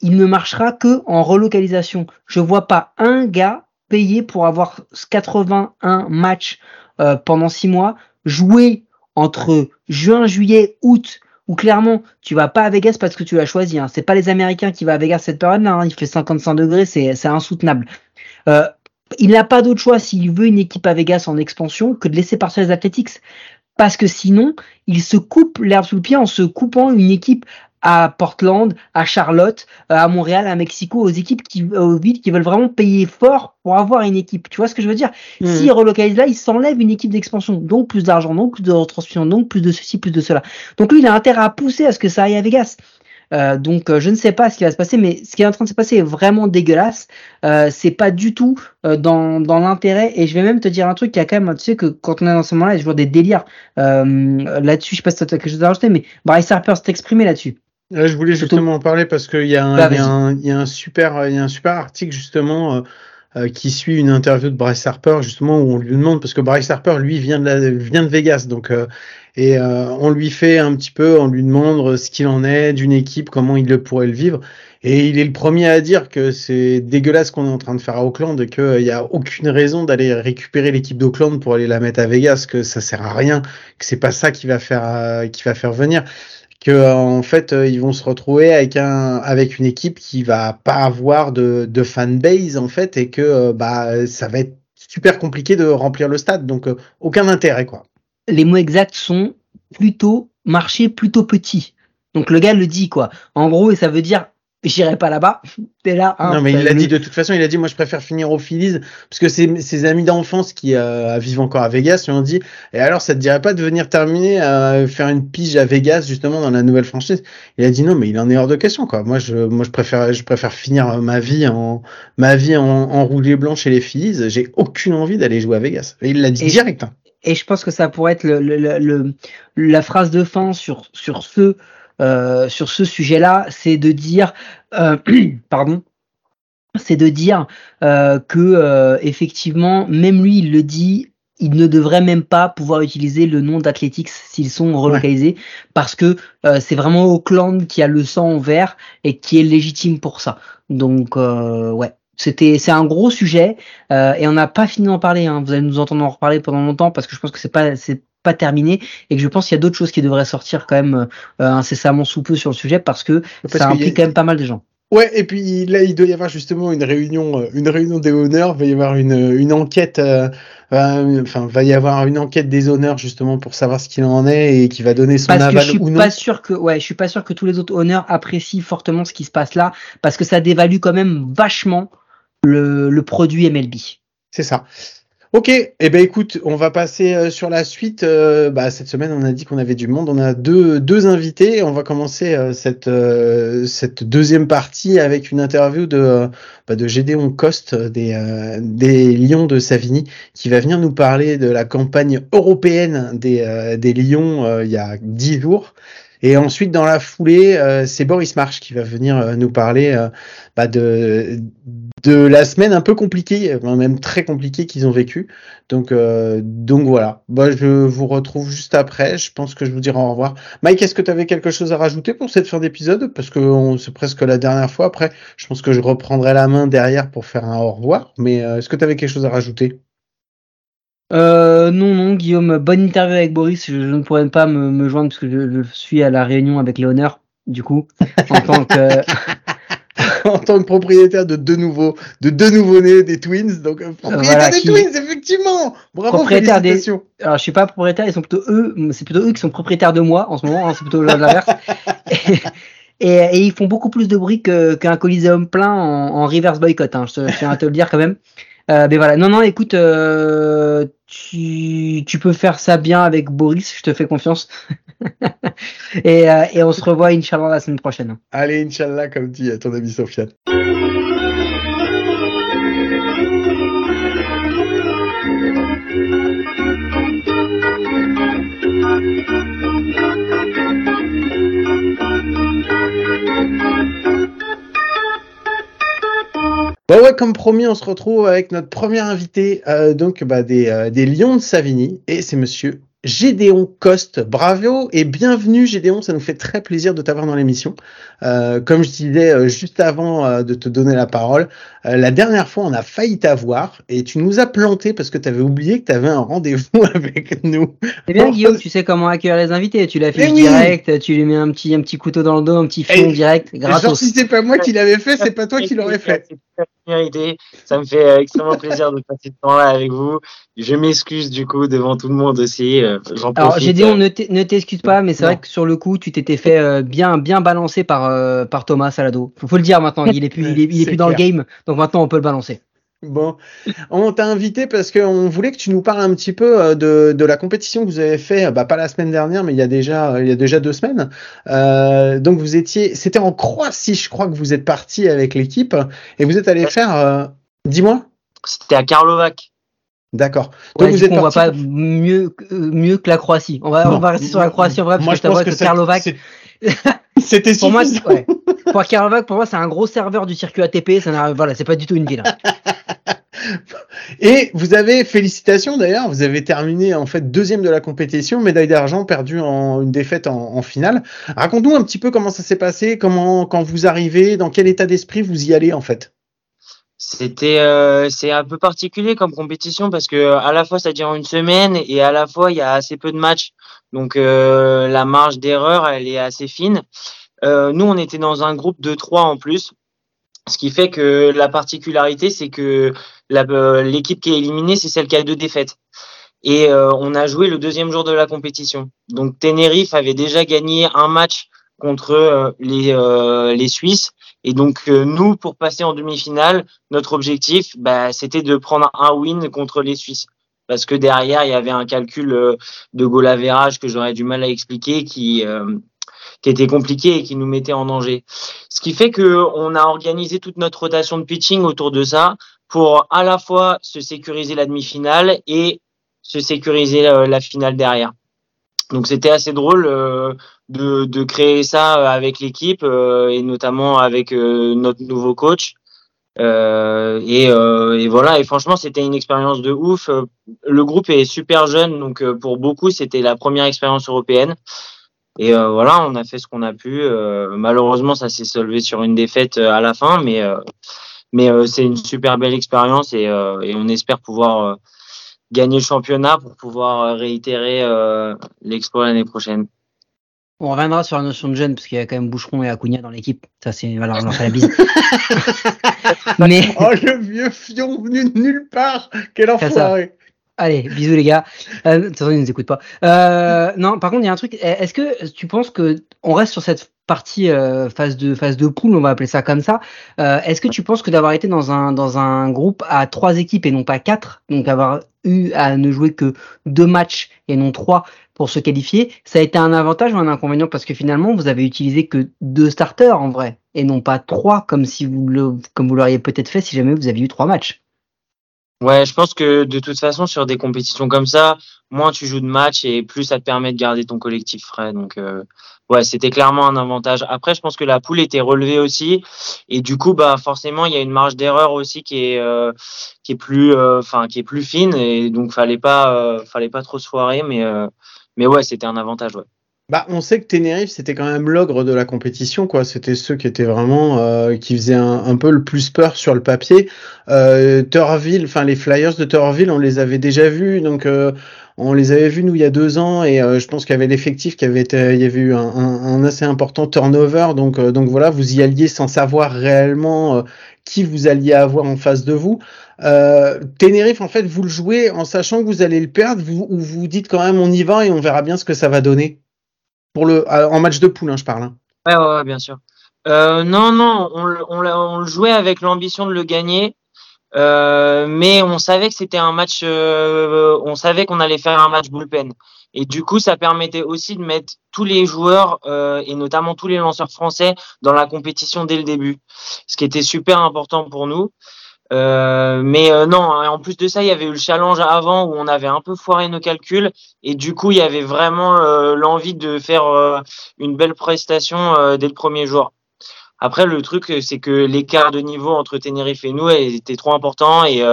il ne marchera que en relocalisation. Je vois pas un gars payé pour avoir 81 matchs euh, pendant six mois, jouer entre juin, juillet, août, où clairement tu vas pas à Vegas parce que tu l'as choisi. Hein. C'est pas les Américains qui vont à Vegas cette période-là. hein. Il fait 55 degrés, c'est c'est insoutenable. Euh, il n'a pas d'autre choix s'il veut une équipe à Vegas en expansion que de laisser partir les Athletics. Parce que sinon, il se coupe l'herbe sous le pied en se coupant une équipe à Portland, à Charlotte, euh, à Montréal, à Mexico, aux équipes qui, aux villes qui veulent vraiment payer fort pour avoir une équipe. Tu vois ce que je veux dire? Mhm. S'il relocalise là, il s'enlève une équipe d'expansion, donc plus d'argent, donc plus de retransmission, donc plus de ceci, plus de cela. Donc lui, il a intérêt à pousser à ce que ça aille à Vegas. Euh, donc euh, je ne sais pas ce qui va se passer, mais ce qui est en train de se passer est vraiment dégueulasse. Euh, c'est pas du tout euh, dans, dans l'intérêt. Et je vais même te dire un truc qui a quand même, tu sais que quand on est dans ce moment-là, il y a toujours des délires euh, là-dessus. Je sais pas si tu as quelque chose à rajouter, mais Bryce Harper s'est exprimé là-dessus. Je voulais justement en parler parce qu'il y, a un- il y, y y a un super article justement euh, euh, qui suit une interview de Bryce Harper justement où on lui demande parce que Bryce Harper lui vient de la, vient de Vegas donc euh, et euh, on lui fait un petit peu, on lui demande ce qu'il en est d'une équipe, comment il le pourrait le vivre et il est le premier à dire que c'est dégueulasse qu'on est en train de faire à Auckland et qu'il n'y a aucune raison d'aller récupérer l'équipe d'Auckland pour aller la mettre à Vegas, que ça sert à rien, que c'est pas ça qui va faire euh, qui va faire venir que en fait euh, ils vont se retrouver avec un avec une équipe qui va pas avoir de, de fanbase en fait et que euh, bah ça va être super compliqué de remplir le stade donc euh, aucun intérêt quoi. les mots exacts sont plutôt marché plutôt petit. Donc le gars le dit quoi. En gros, et ça veut dire j'irai pas là-bas. T'es là. hein, non mais il l'a dit de toute façon il a dit moi je préfère finir au Phillies parce que ses, ses amis d'enfance qui euh, vivent encore à Vegas lui ont dit et alors ça te dirait pas de venir terminer euh, faire une pige à Vegas justement dans la nouvelle franchise? Il a dit non mais il en est hors de question quoi moi je moi je préfère je préfère finir ma vie en ma vie en, en blanc chez les Phillies j'ai aucune envie d'aller jouer à Vegas et il l'a dit Et- direct hein. Et je pense que ça pourrait être le, le- le- le- la phrase de fin sur, sur ce, euh, sur ce sujet-là, c'est de dire, euh, pardon, c'est de dire euh, que euh, effectivement, même lui, il le dit, il ne devrait même pas pouvoir utiliser le nom d'Athletics s'ils sont relocalisés, parce que euh, c'est vraiment Auckland qui a le sang en vert et qui est légitime pour ça. Donc euh, ouais. C'était, c'est un gros sujet euh, et on n'a pas fini d'en parler. Hein. Vous allez nous entendre en reparler pendant longtemps parce que je pense que c'est pas, c'est pas terminé et que je pense qu'il y a d'autres choses qui devraient sortir quand même euh, incessamment sous peu sur le sujet parce que Parce ça a- implique quand même pas mal de gens. Ouais, et puis là, il doit y avoir justement une réunion, euh, une réunion des honneurs. Il va y avoir une, une enquête, euh, euh, enfin, va y avoir une enquête des honneurs justement pour savoir ce qu'il en est et qui va donner son Parce que je suis ou non. pas sûr que, ouais, je suis pas sûr que tous les autres honneurs apprécient fortement ce qui se passe là parce que ça dévalue quand même vachement le, le produit MLB. C'est ça. Ok, eh ben écoute, on va passer euh, sur la suite. Euh, bah, cette semaine, on a dit qu'on avait du monde. On a deux, deux invités. On va commencer euh, cette, cette deuxième partie avec une interview de, bah, de Gédéon Coste des, des Lions de Savigny qui va venir nous parler de la campagne européenne des, des Lions il y a dix jours. Et ensuite, dans la foulée, euh, c'est Boris March qui va venir euh, nous parler euh, bah, de, la semaine un peu compliquée, même très compliquée qu'ils ont vécu. Donc, donc voilà. Bah, je vous retrouve juste après. Je pense que je vous dirai au revoir. Mike, est-ce que tu avais quelque chose à rajouter pour cette fin d'épisode? Parce que c'est presque la dernière fois. Après, je pense que je reprendrai la main derrière pour faire un au revoir. Mais est-ce que tu avais quelque chose à rajouter? Euh, non, non, Guillaume, bonne interview avec Boris. Je, je ne pourrais pas me, me joindre parce que je, je suis à la réunion avec honneurs, du coup, en tant que. en tant que propriétaire de deux nouveaux, de deux nouveaux-nés des Twins. Donc, euh, propriétaire Voilà, des qui- Twins, effectivement. Bravo, Propriétaire des-. Alors, je suis pas propriétaire, ils sont plutôt eux, c'est plutôt eux qui sont propriétaires de moi en ce moment, hein, c'est plutôt l'inverse. et, et, et ils font beaucoup plus de bruit qu'un coliseum plein en, en reverse boycott, hein, je tiens à te le dire quand même. Euh, mais voilà, non, non, écoute, euh, tu, tu peux faire ça bien avec Boris, je te fais confiance. et, euh, et on se revoit, Inch'Allah, la semaine prochaine. Allez, Inch'Allah, comme dit ton ami Sofiane. Ouais, comme promis, on se retrouve avec notre premier invité, euh, donc bah, des, euh, des Lions de Savigny, et c'est Monsieur Gédéon Coste. Bravo et bienvenue Gédéon, ça nous fait très plaisir de t'avoir dans l'émission. Euh, comme je disais juste avant de te donner la parole, euh, la dernière fois on a failli t'avoir et tu nous as planté parce que tu avais oublié que tu avais un rendez-vous avec nous. C'est bien Guillaume, tu sais comment accueillir les invités, tu l'affiches oui. direct, tu lui mets un petit, un petit couteau dans le dos, un petit fion Et- direct, gratos. Genre si c'est pas moi qui l'avais fait, c'est pas toi qui l'aurais fait. Idée. Ça me fait euh, extrêmement plaisir de passer ce temps-là avec vous. Je m'excuse du coup devant tout le monde aussi. euh, J'en Alors profite. j'ai dit on ne t'e- ne t'excuse pas, mais c'est vrai que sur le coup tu t'étais fait euh, bien bien balancer par euh, par Thomas Salado. Faut, faut le dire maintenant, il est plus il est, il est C'est plus dans le game, donc maintenant on peut le balancer. Bon, on t'a invité parce qu'on voulait que tu nous parles un petit peu euh, de, de la compétition que vous avez fait, euh, bah, pas la semaine dernière, mais il y a déjà, il y a déjà deux semaines. Euh, donc vous étiez, c'était en Croatie, je crois que vous êtes parti avec l'équipe et vous êtes allé faire, euh, dis-moi. C'était à Karlovac. D'accord. Donc Ouais, vous êtes coup, on va parti. pas mieux que- mieux que la Croatie. On va Non. on va rester sur la Croatie en vrai parce Moi, que je pense que, que Karlovac c'était pour moi ouais. pour Karlovac pour moi c'est un gros serveur du circuit ATP, ça n'a voilà, c'est pas du tout une ville. hein. Et vous avez, félicitations d'ailleurs, vous avez terminé en fait deuxième de la compétition, médaille d'argent perdue en une défaite en, en finale. Raconte-nous un petit peu comment ça s'est passé, comment quand vous arrivez, dans quel état d'esprit vous y allez en fait. C'était euh, c'est un peu particulier comme compétition parce que à la fois ça dure une semaine et à la fois il y a assez peu de matchs. Donc euh, la marge d'erreur elle est assez fine. Euh, nous on était dans un groupe de trois en plus. Ce qui fait que la particularité c'est que euh, l'équipe qui est éliminée c'est celle qui a deux défaites. Et euh, on a joué le deuxième jour de la compétition. Donc Tenerife avait déjà gagné un match contre euh, les, euh, les Suisses. Et donc euh, nous, pour passer en demi-finale, notre objectif, bah, c'était de prendre un win contre les Suisses. Parce que derrière, il y avait un calcul euh, de goal average que j'aurais du mal à expliquer, qui, euh, qui était compliqué et qui nous mettait en danger. Ce qui fait que on a organisé toute notre rotation de pitching autour de ça pour à la fois se sécuriser la demi-finale et se sécuriser euh, la finale derrière. Donc c'était assez drôle euh, de, de créer ça euh, avec l'équipe euh, et notamment avec euh, notre nouveau coach. Euh, et, euh, et voilà, et franchement, c'était une expérience de ouf. Le groupe est super jeune, donc pour beaucoup, c'était la première expérience européenne. Et voilà, on a fait ce qu'on a pu. Malheureusement, ça s'est solvé sur une défaite à la fin, mais mais c'est une super belle expérience et, et on espère pouvoir gagner le championnat pour pouvoir euh, réitérer euh, l'expo l'année prochaine. On reviendra sur la notion de jeune parce qu'il y a quand même Boucheron et Acuna dans l'équipe. Ça c'est voilà, on leur fait la bise. Mais Oh le vieux fion venu de nulle part, quel enfoiré. Allez, bisous les gars. Euh, de toute façon, ils nous écoutent pas. Euh, non, par contre, il y a un truc. Est-ce que tu penses que on reste sur cette partie euh, phase de phase de poule, on va appeler ça comme ça. Euh, Est-ce que tu penses que d'avoir été dans un dans un groupe à trois équipes et non pas quatre, donc avoir eu à ne jouer que deux matchs et non trois pour se qualifier, ça a été un avantage ou un inconvénient? Parce que finalement vous avez utilisé que deux starters en vrai et non pas trois comme si vous le comme vous l'auriez peut-être fait si jamais vous aviez eu trois matchs. Ouais, je pense que de toute façon, sur des compétitions comme ça, moins tu joues de matchs et plus ça te permet de garder ton collectif frais. Donc, euh, ouais, c'était clairement un avantage. Après, je pense que la poule était relevée aussi. Et du coup, bah, forcément, il y a une marge d'erreur aussi qui est, euh, qui est plus, euh, enfin, qui est plus fine. Et donc, fallait pas, euh, fallait pas trop se foirer. Mais, mais ouais, c'était un avantage, ouais. Bah, on sait que Tenerife, c'était quand même l'ogre de la compétition, quoi. C'était ceux qui étaient vraiment, euh, qui faisaient un, peu le plus peur sur le papier. Euh, enfin les Flyers de Turville, on les avait déjà vus, donc euh, on les avait vus nous il y a deux ans, et euh, je pense qu'il y avait l'effectif qui avait été, il y avait eu un, assez important turnover, donc donc voilà, vous y alliez sans savoir réellement qui vous alliez avoir en face de vous. Euh, Tenerife, en fait, vous le jouez en sachant que vous allez le perdre, vous, ou vous dites quand même on y va et on verra bien ce que ça va donner pour le en match de poule, hein, je parle. Hein. Ouais, bien sûr. Euh, non, non, on, on, on jouait avec l'ambition de le gagner, euh, mais on savait que c'était un match, euh, on savait qu'on allait faire un match bullpen. Et du coup, ça permettait aussi de mettre tous les joueurs et notamment tous les lanceurs français dans la compétition dès le début, ce qui était super important pour nous. Euh, mais euh, non, en plus de ça, il y avait eu le challenge avant où on avait un peu foiré nos calculs et du coup, il y avait vraiment euh, l'envie de faire euh, une belle prestation euh, dès le premier jour. Après, le truc, c'est que l'écart de niveau entre Tenerife et nous était trop important et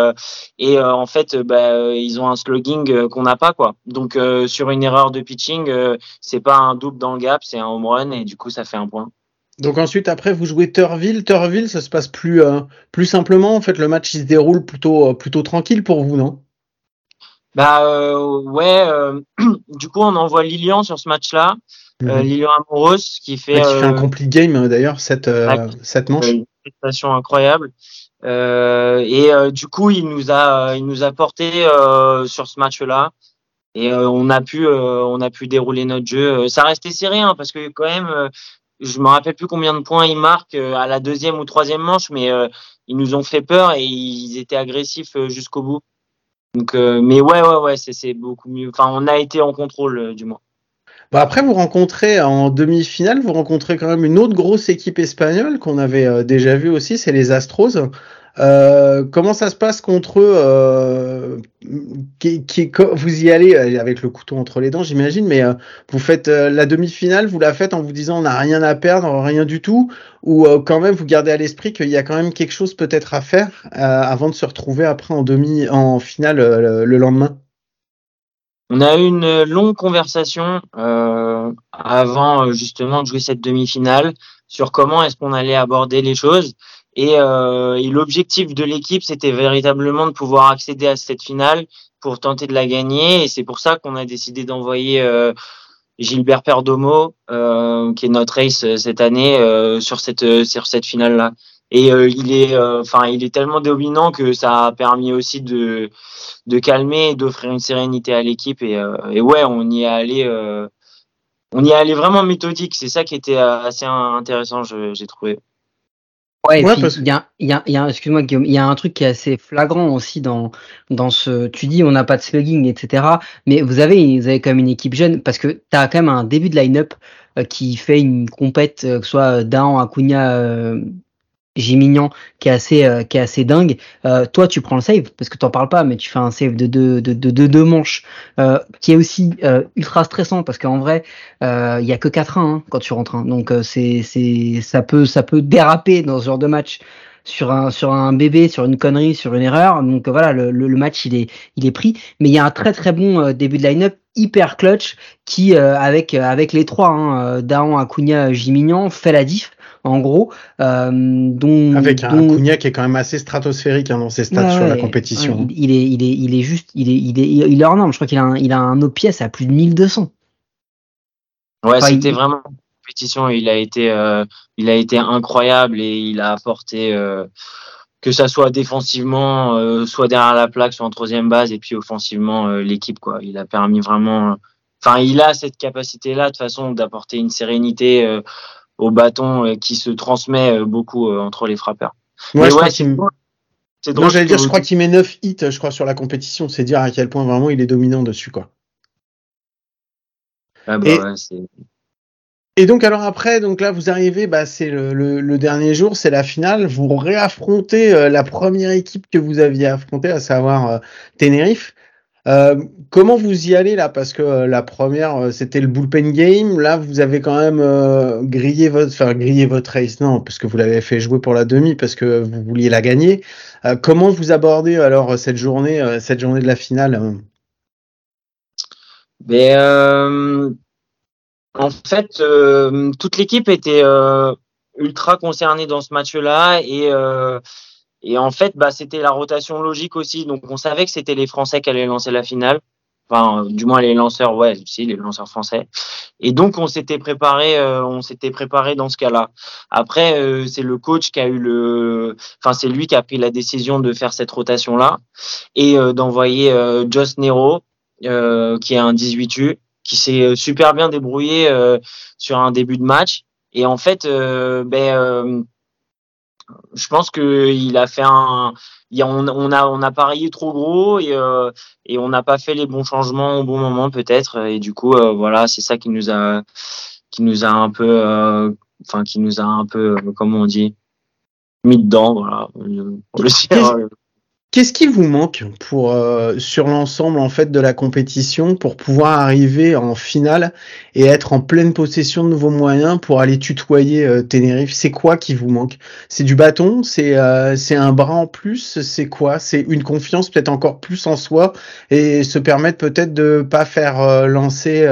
et en fait, bah, ils ont un slugging euh, qu'on n'a pas quoi. Donc sur une erreur de pitching, c'est pas un double dans le gap, c'est un home run et du coup, ça fait un point. Donc ensuite, après, vous jouez Turville. Turville, ça se passe plus plus simplement. En fait, le match il se déroule plutôt plutôt tranquille pour vous, non? Bah ouais. du coup, on envoie Lilian sur ce match-là. Euh, mhm. Lilian Amoros qui fait, qui fait un euh, complete game euh, d'ailleurs cette cette manche. Une prestation incroyable. et du coup, il nous a il nous a porté sur ce match-là et on a pu on a pu dérouler notre jeu. Ça restait serré hein, parce que quand même je me rappelle plus combien de points ils marquent à la deuxième ou troisième manche, mais ils nous ont fait peur et ils étaient agressifs jusqu'au bout. Donc, mais ouais, ouais, ouais, c'est beaucoup mieux. Enfin, on a été en contrôle du moins. Bah, après, vous rencontrez en demi-finale, vous rencontrez quand même une autre grosse équipe espagnole qu'on avait euh, déjà vue aussi, c'est les Astros. Euh, comment ça se passe contre eux euh, Vous y allez avec le couteau entre les dents, j'imagine, mais vous faites la demi-finale, vous la faites en vous disant on n'a rien à perdre, rien du tout, ou quand même vous gardez à l'esprit qu'il y a quand même quelque chose peut-être à faire avant de se retrouver après en demi, en finale le lendemain? On a eu une longue conversation euh, avant euh, justement de jouer cette demi-finale sur comment est-ce qu'on allait aborder les choses. Et, euh, et l'objectif de l'équipe, c'était véritablement de pouvoir accéder à cette finale pour tenter de la gagner. Et c'est pour ça qu'on a décidé d'envoyer euh, Gilbert Perdomo, euh, qui est notre ace euh, cette année, sur cette sur cette finale-là. Et il est, enfin, il est tellement dominant que ça a permis aussi de de calmer et d'offrir une sérénité à l'équipe. Et, euh, et, ouais, on y est allé, euh, on y est allé vraiment méthodique. C'est ça qui était euh, assez intéressant, j'ai trouvé. Ouais, il y a, y a, y a excuse-moi Guillaume, il y a un truc qui est assez flagrant aussi dans dans ce. Tu dis on n'a pas de slugging, etc. Mais vous avez vous avez quand même une équipe jeune parce que tu as quand même un début de line-up qui fait une compète, que ce soit Dahan, Acuna, Jimignan qui est assez euh, qui est assez dingue. Euh, toi, tu prends le save parce que t'en parles pas, mais tu fais un save de deux de, de, de deux manches euh, qui est aussi ultra stressant parce qu'en vrai, il y a que 4 1 hein, quand tu rentres. Hein. donc c'est c'est ça peut ça peut déraper dans ce genre de match sur un sur un bébé, sur une connerie, sur une erreur. Donc voilà, le, le, match il est il est pris, mais il y a un très très bon début de line-up hyper clutch qui avec avec les trois, hein, Daon, Acuna, Jimignan fait la diff en gros. Euh, dont, Avec un dont... qui est quand même assez stratosphérique hein, dans ses stats sur la compétition. il, est, il, est, il est juste, il est, il est, il est hors norme. Je crois qu'il a un, il a un OPS à plus de 1200. Ouais, c'était vraiment une compétition. Il a été, euh, il a été incroyable et il a apporté. Euh, que ça soit défensivement, euh, soit derrière la plaque, soit en troisième base, et puis offensivement euh, l'équipe quoi. Il a permis vraiment, enfin il a cette capacité là de façon d'apporter une sérénité au bâton euh, qui se transmet euh, beaucoup euh, entre les frappeurs. Ouais, je c'est drôle. j'allais dire, je crois qu'il met 9 hits, je crois, sur la compétition. C'est dire à quel point vraiment il est dominant dessus, quoi. Ah bah et, et, donc alors après, donc là vous arrivez, bah c'est le, le, dernier jour, c'est la finale. Vous réaffrontez la première équipe que vous aviez affrontée, à savoir Tenerife. Euh, comment vous y allez là? Parce que euh, la première, euh, c'était le bullpen game. Là, vous avez quand même grillé votre, enfin grillé votre race, non, parce que vous l'avez fait jouer pour la demi, parce que vous vouliez la gagner. comment vous abordez alors cette journée, cette journée de la finale? Ben, En fait, toute l'équipe était ultra concernée dans ce match-là et et en fait, bah, c'était la rotation logique aussi. Donc, on savait que c'était les Français qui allaient lancer la finale. Enfin, du moins les lanceurs, ouais, si les lanceurs français. Et donc, on s'était préparé, euh, on s'était préparé dans ce cas-là. Après, euh, c'est le coach qui a eu le, enfin, c'est lui qui a pris la décision de faire cette rotation-là et euh, d'envoyer Joss Nero, qui est un 18U, qui s'est super bien débrouillé sur un début de match. Et en fait, ben je pense qu'il a fait un. On, on, a, on a parié trop gros et, euh, et on n'a pas fait les bons changements au bon moment peut-être. Et du coup, euh, voilà, c'est ça qui nous a, qui nous a un peu, euh, enfin, qui nous a un peu, comment on dit, mis dedans. Voilà. Qu'est-ce qui vous manque pour euh, sur l'ensemble en fait de la compétition pour pouvoir arriver en finale et être en pleine possession de nouveaux moyens pour aller tutoyer euh, Tenerife? C'est quoi qui vous manque? C'est du bâton? C'est euh, c'est un bras en plus? C'est quoi? C'est une confiance peut-être encore plus en soi et se permettre peut-être de pas faire lancer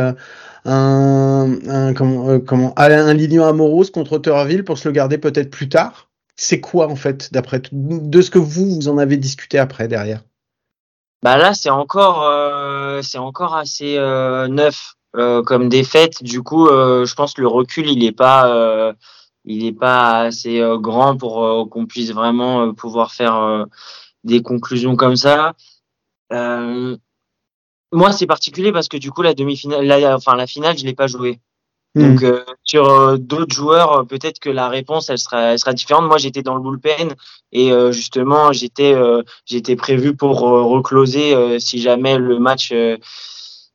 un, un comment comment un Lilian Amoros contre Otterville pour se le garder peut-être plus tard? C'est quoi en fait, d'après de ce que vous vous en avez discuté après derrière? Bah là, c'est encore, euh, assez euh, neuf euh, comme défaite. Du coup, je pense que le recul, il est pas, assez grand pour qu'on puisse vraiment pouvoir faire des conclusions comme ça. moi, c'est particulier parce que du coup, la demi-finale, enfin la finale, je l'ai pas joué. Donc hmm. euh, sur euh, d'autres joueurs, euh, peut-être que la réponse elle sera, elle sera différente. Moi, j'étais dans le bullpen et justement, j'étais j'étais prévu pour recloser si jamais le match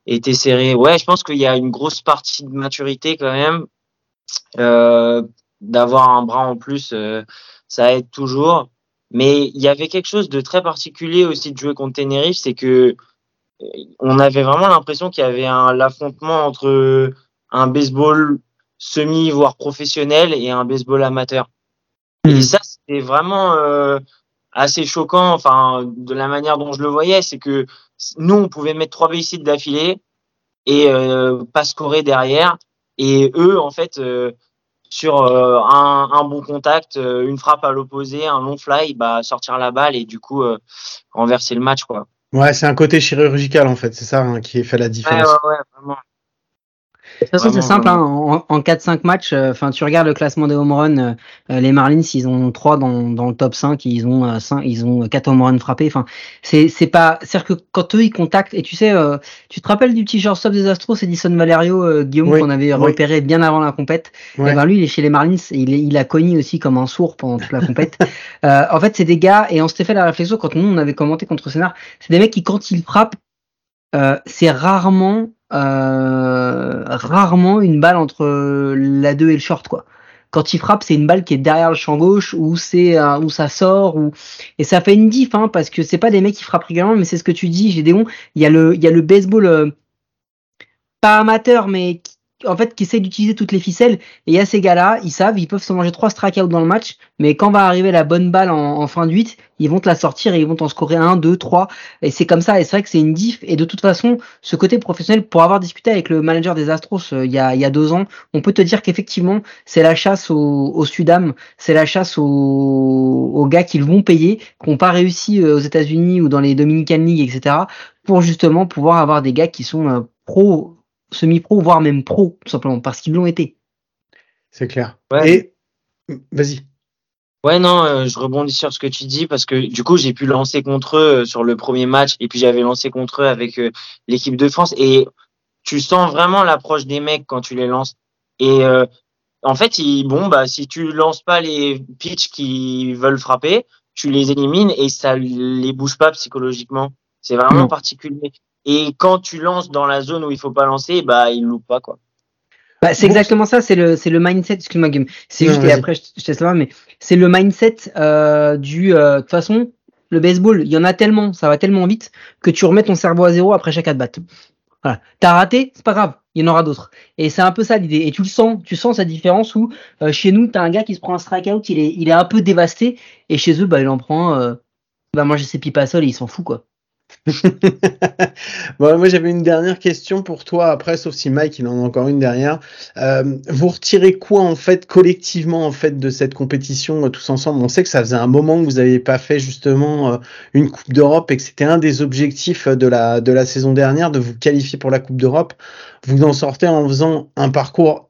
était serré. Ouais, je pense qu'il y a une grosse partie de maturité quand même. D'avoir un bras en plus, ça aide toujours. Mais il y avait quelque chose de très particulier aussi de jouer contre Tenerife, c'est que on avait vraiment l'impression qu'il y avait un l'affrontement entre un baseball semi voire professionnel et un baseball amateur. Et hmm. ça c'était vraiment euh, assez choquant enfin de la manière dont je le voyais, c'est que nous on pouvait mettre trois bases d'affilée et euh, pas scorer derrière et eux en fait euh, sur euh, un, un, bon contact, une frappe à l'opposé, un long fly, bah sortir la balle et du coup renverser le match quoi. Ouais, c'est un côté chirurgical en fait, c'est ça hein, qui fait la différence. Ouais, ouais, ouais, vraiment. De toute façon, c'est simple. Hein. En, en 4-5 matchs, euh, enfin, tu regardes le classement des home runs. Euh, euh, les Marlins, ils ont 3 dans, dans le top 5. Ils ont 5, ils ont 4 home runs frappés. Enfin, c'est c'est pas. C'est-à-dire que quand eux ils contactent, et tu sais, tu te rappelles du petit shortstop des Astros, Edison Valerio, Guillaume qu'on avait repéré bien avant la compète. Et ben lui, il est chez les Marlins. Il, il a cogné aussi comme un sourd pendant toute la compète. en fait, c'est des gars. Et on s'était fait la réflexion quand nous on avait commenté contre Sénard. C'est des mecs qui quand ils frappent, c'est rarement euh, rarement une balle entre la 2 et le short quoi. Quand il frappe, c'est une balle qui est derrière le champ gauche ou c'est euh, où ça sort ou et ça fait une diff hein, parce que c'est pas des mecs qui frappent régulièrement mais c'est ce que tu dis, j'ai des bons, il y a le il y a le baseball euh, pas amateur mais en fait, qui essaie d'utiliser toutes les ficelles. Et il y a ces gars-là, ils savent, ils peuvent se manger trois strikeouts dans le match, mais quand va arriver la bonne balle en, fin de 8, ils vont te la sortir et ils vont t'en scorer un, deux, trois. Et c'est comme ça. Et c'est vrai que c'est une diff. Et de toute façon, ce côté professionnel, pour avoir discuté avec le manager des Astros euh, il, y a, il deux ans, on peut te dire qu'effectivement, c'est la chasse au, au Sudam, c'est la chasse aux, aux gars qu'ils vont payer, qui n'ont pas réussi euh, aux États-Unis ou dans les Dominican League, etc., pour justement pouvoir avoir des gars qui sont euh, pro semi-pro, voire même pro, tout simplement, parce qu'ils l'ont été. C'est clair. Et vas-y. Ouais, non, euh, je rebondis sur ce que tu dis parce que du coup, j'ai pu lancer contre eux euh, sur le premier match et puis j'avais lancé contre eux avec euh, l'équipe de France et tu sens vraiment l'approche des mecs quand tu les lances. Et en fait, ils, bon, bah, si tu lances pas les pitchs qui veulent frapper, tu les élimines et ça les bouge pas psychologiquement. C'est vraiment particulier. Et quand tu lances dans la zone où il faut pas lancer, bah il loupe pas quoi. Bah, c'est exactement ça, c'est le c'est le mindset. Excuse-moi, Game. C'est juste et après je, je te laisse mais c'est le mindset euh, du euh, de toute façon le baseball, il y en a tellement, ça va tellement vite que tu remets ton cerveau à zéro après chaque at bat. Voilà, t'as raté, c'est pas grave, il y en aura d'autres. Et c'est un peu ça l'idée. Et tu le sens, tu sens sa différence où euh, chez nous t'as un gars qui se prend un strikeout, il est il est un peu dévasté et chez eux bah il en prend. Euh, bah moi j'ai ses pipes à sol et il s'en fout quoi. bon, moi j'avais une dernière question pour toi après, sauf si Mike il en a encore une derrière. Euh, vous retirez quoi en fait collectivement en fait de cette compétition euh, tous ensemble? On sait que ça faisait un moment que vous n'aviez pas fait justement euh, une Coupe d'Europe et que c'était un des objectifs de la de la saison dernière de vous qualifier pour la Coupe d'Europe. Vous en sortez en faisant un parcours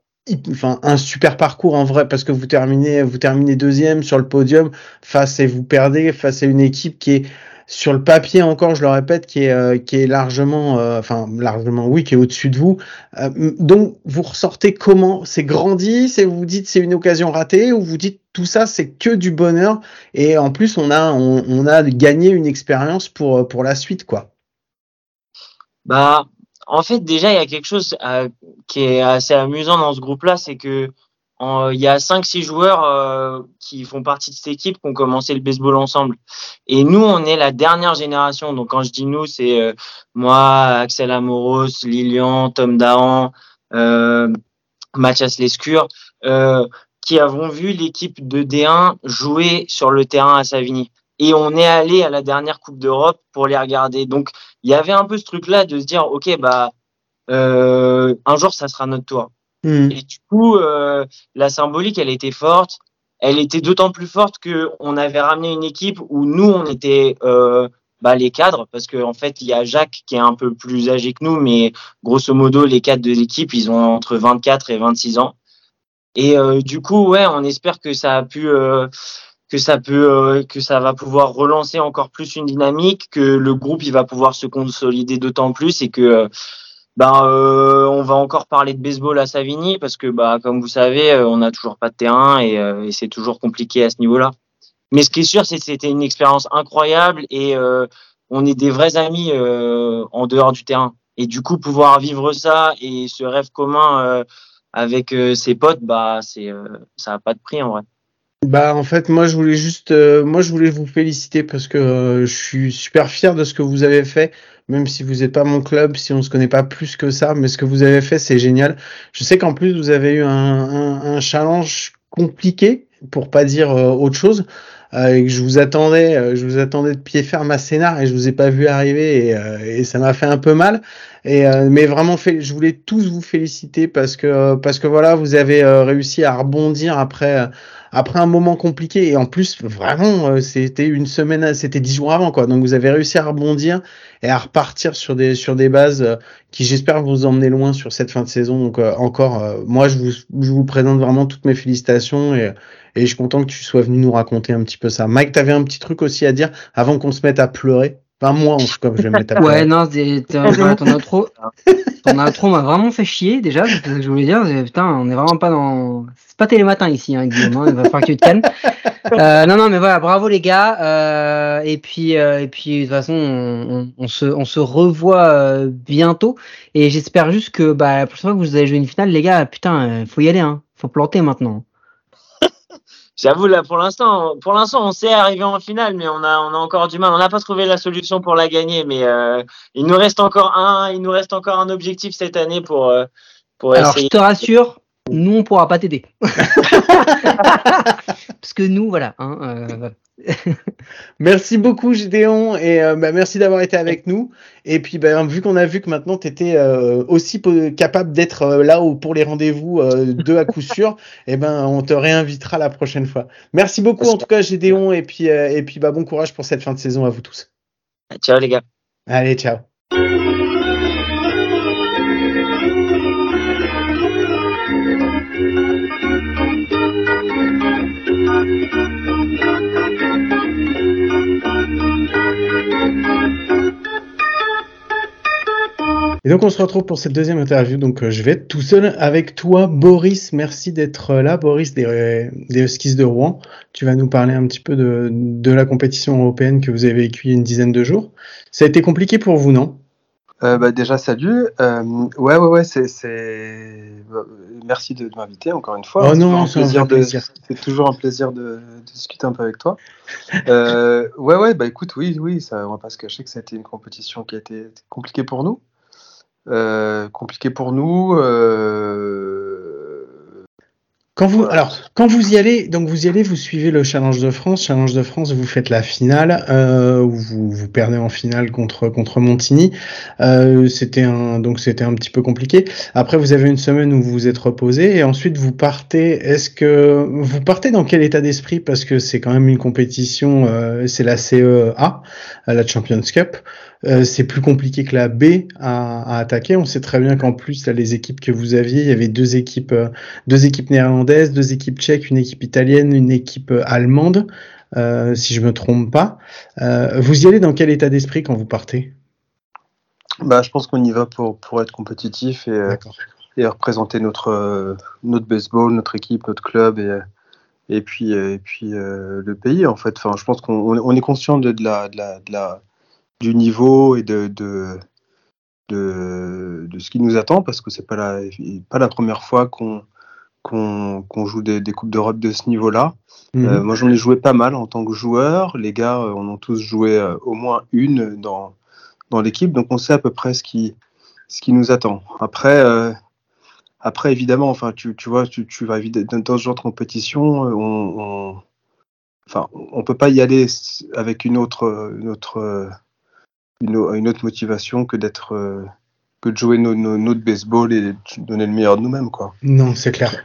enfin un super parcours en vrai parce que vous terminez vous terminez deuxième sur le podium face et vous perdez face à une équipe qui est sur le papier encore, je le répète, qui est, euh, qui est largement, euh, enfin largement, oui, qui est au-dessus de vous. Euh, donc vous ressortez comment? C'est grandi? C'est vous dites c'est une occasion ratée? Ou vous dites tout ça c'est que du bonheur? Et en plus on a on, on a gagné une expérience pour pour la suite quoi. Bah en fait déjà il y a quelque chose qui est assez amusant dans ce groupe là, c'est que il y a 5-6 joueurs euh, qui font partie de cette équipe qui ont commencé le baseball ensemble. Et nous, on est la dernière génération. Donc quand je dis nous, c'est euh, moi, Axel Amoros, Lilian, Tom Dahan, euh, Mathias Lescure, euh, qui avons vu l'équipe de D1 jouer sur le terrain à Savigny. Et on est allé à la dernière Coupe d'Europe pour les regarder. Donc il y avait un peu ce truc-là de se dire, ok, bah un jour ça sera notre tour. Hmm. Et du coup, euh, la symbolique, elle était forte. Elle était d'autant plus forte que on avait ramené une équipe où nous, on était euh, bah, les cadres, parce qu'en en fait, il y a Jacques qui est un peu plus âgé que nous, mais grosso modo, les cadres de l'équipe, ils ont entre 24 et 26 ans. Et euh, du coup, ouais, on espère que ça a pu euh, que ça peut euh, que ça va pouvoir relancer encore plus une dynamique, que le groupe il va pouvoir se consolider d'autant plus et que ben, euh, on va encore parler de baseball à Savigny parce que, bah, comme vous savez, euh, on n'a toujours pas de terrain euh, et, c'est toujours compliqué à ce niveau-là. Mais ce qui est sûr, c'est que c'était une expérience incroyable et on est des vrais amis en dehors du terrain. Et du coup, pouvoir vivre ça et ce rêve commun avec ses potes, bah, c'est ça n'a pas de prix en vrai. Bah en fait moi je voulais juste moi je voulais vous féliciter parce que je suis super fier de ce que vous avez fait même si vous n'êtes pas mon club, si on se connaît pas plus que ça, mais ce que vous avez fait, c'est génial. Je sais qu'en plus, vous avez eu un, un, un, challenge compliqué, pour pas dire euh, autre chose, euh, et que je vous attendais, euh, je vous attendais de pied ferme à scénar et je vous ai pas vu arriver et, et ça m'a fait un peu mal. Et mais vraiment, je voulais tous vous féliciter parce que parce que voilà, vous avez réussi à rebondir après après un moment compliqué. Et en plus vraiment euh, c'était une semaine c'était dix jours avant quoi. Donc vous avez réussi à rebondir et à repartir sur des sur des bases euh, qui j'espère vous emmener loin sur cette fin de saison. Donc euh, encore moi je vous je vous présente vraiment toutes mes félicitations et et je suis content que tu sois venu nous raconter un petit peu ça. Mike t'avais un petit truc aussi à dire avant qu'on se mette à pleurer? Enfin, moi, en tout cas, je vais me mettre à Ouais, non, ton intro, ton intro m'a vraiment fait chier, déjà, c'est ce que je voulais dire. Putain, on est vraiment pas dans, c'est pas télématin ici, hein, Guillaume, hein, il va falloir que tu te calmes. Euh, non, non, mais voilà, bravo les gars, euh, et puis, euh, et puis, de toute façon, on, on, se, on se revoit euh, bientôt, et j'espère juste que, bah, la prochaine fois que vous allez jouer une finale, les gars, putain, faut y aller, hein, faut planter maintenant. J'avoue là pour l'instant, pour l'instant on sait arriver en finale, mais on a on a encore du mal. On n'a pas trouvé la solution pour la gagner, mais euh, il nous reste encore un, il nous reste encore un objectif cette année pour euh, pour Alors, essayer. je te rassure, nous on pourra pas t'aider parce que nous voilà. Hein, euh, merci beaucoup Gédéon et euh, bah, merci d'avoir été avec nous. Et puis bah, vu qu'on a vu que maintenant tu étais euh, aussi capable d'être euh, là où, pour les rendez-vous deux à coup sûr, et eh ben on te réinvitera la prochaine fois. Merci beaucoup en tout cas Gédéon et puis et puis bah, bon courage pour cette fin de saison à vous tous. Ciao les gars. Allez ciao. Et donc on se retrouve pour cette deuxième interview. Donc euh, je vais être tout seul avec toi, Boris. Merci d'être là, Boris des, des Huskies de Rouen. Tu vas nous parler un petit peu de, de la compétition européenne que vous avez vécue il y a une dizaine de jours. Ça a été compliqué pour vous, non? Euh, bah, déjà salut. Euh, ouais ouais ouais c'est merci de, m'inviter encore une fois. Oh non c'est toujours un plaisir de, de, discuter un peu avec toi. Euh, ouais ouais bah écoute oui oui ça on va pas se cacher que ça a été une compétition qui a été compliquée pour nous. Euh, compliqué pour nous. Euh, quand vous, alors, quand vous y allez, donc vous y allez, vous suivez le Challenge de France. Challenge de France, vous faites la finale, euh, vous, vous perdez en finale contre contre Montigny. Euh, c'était un, donc c'était un petit peu compliqué. Après, vous avez une semaine où vous vous êtes reposé, et ensuite vous partez. Est-ce que vous partez dans quel état d'esprit? Parce que c'est quand même une compétition, euh, c'est la CEA, la Champions Cup. Euh, c'est plus compliqué que la B à, à attaquer. On sait très bien qu'en plus, là, les équipes que vous aviez, il y avait deux équipes, euh, deux équipes néerlandaises, deux équipes tchèques, une équipe italienne, une équipe euh, allemande, euh, si je me trompe pas. vous y allez dans quel état d'esprit quand vous partez? Bah, je pense qu'on y va pour, pour être compétitif et, et représenter notre, notre baseball, notre équipe, notre club et, et puis, et puis le pays en fait. Enfin, je pense qu'on on est conscient de, de, la, de, la, de, la, du niveau et de, de, de, de, ce qui nous attend parce que c'est pas la, pas la première fois qu'on qu'on joue des, des coupes d'Europe de ce niveau-là. Mhm. moi, j'en ai joué pas mal en tant que joueur. Les gars, on a tous joué au moins une dans, dans l'équipe, donc on sait à peu près ce qui, ce qui nous attend. Après, après évidemment, enfin, tu, tu vois, tu, tu vas dans ce genre de compétition, on, on enfin, on peut pas y aller avec une autre, une autre, une, autre motivation que d'être, que de jouer notre baseball et de donner le meilleur de nous-mêmes, quoi. Non, c'est clair.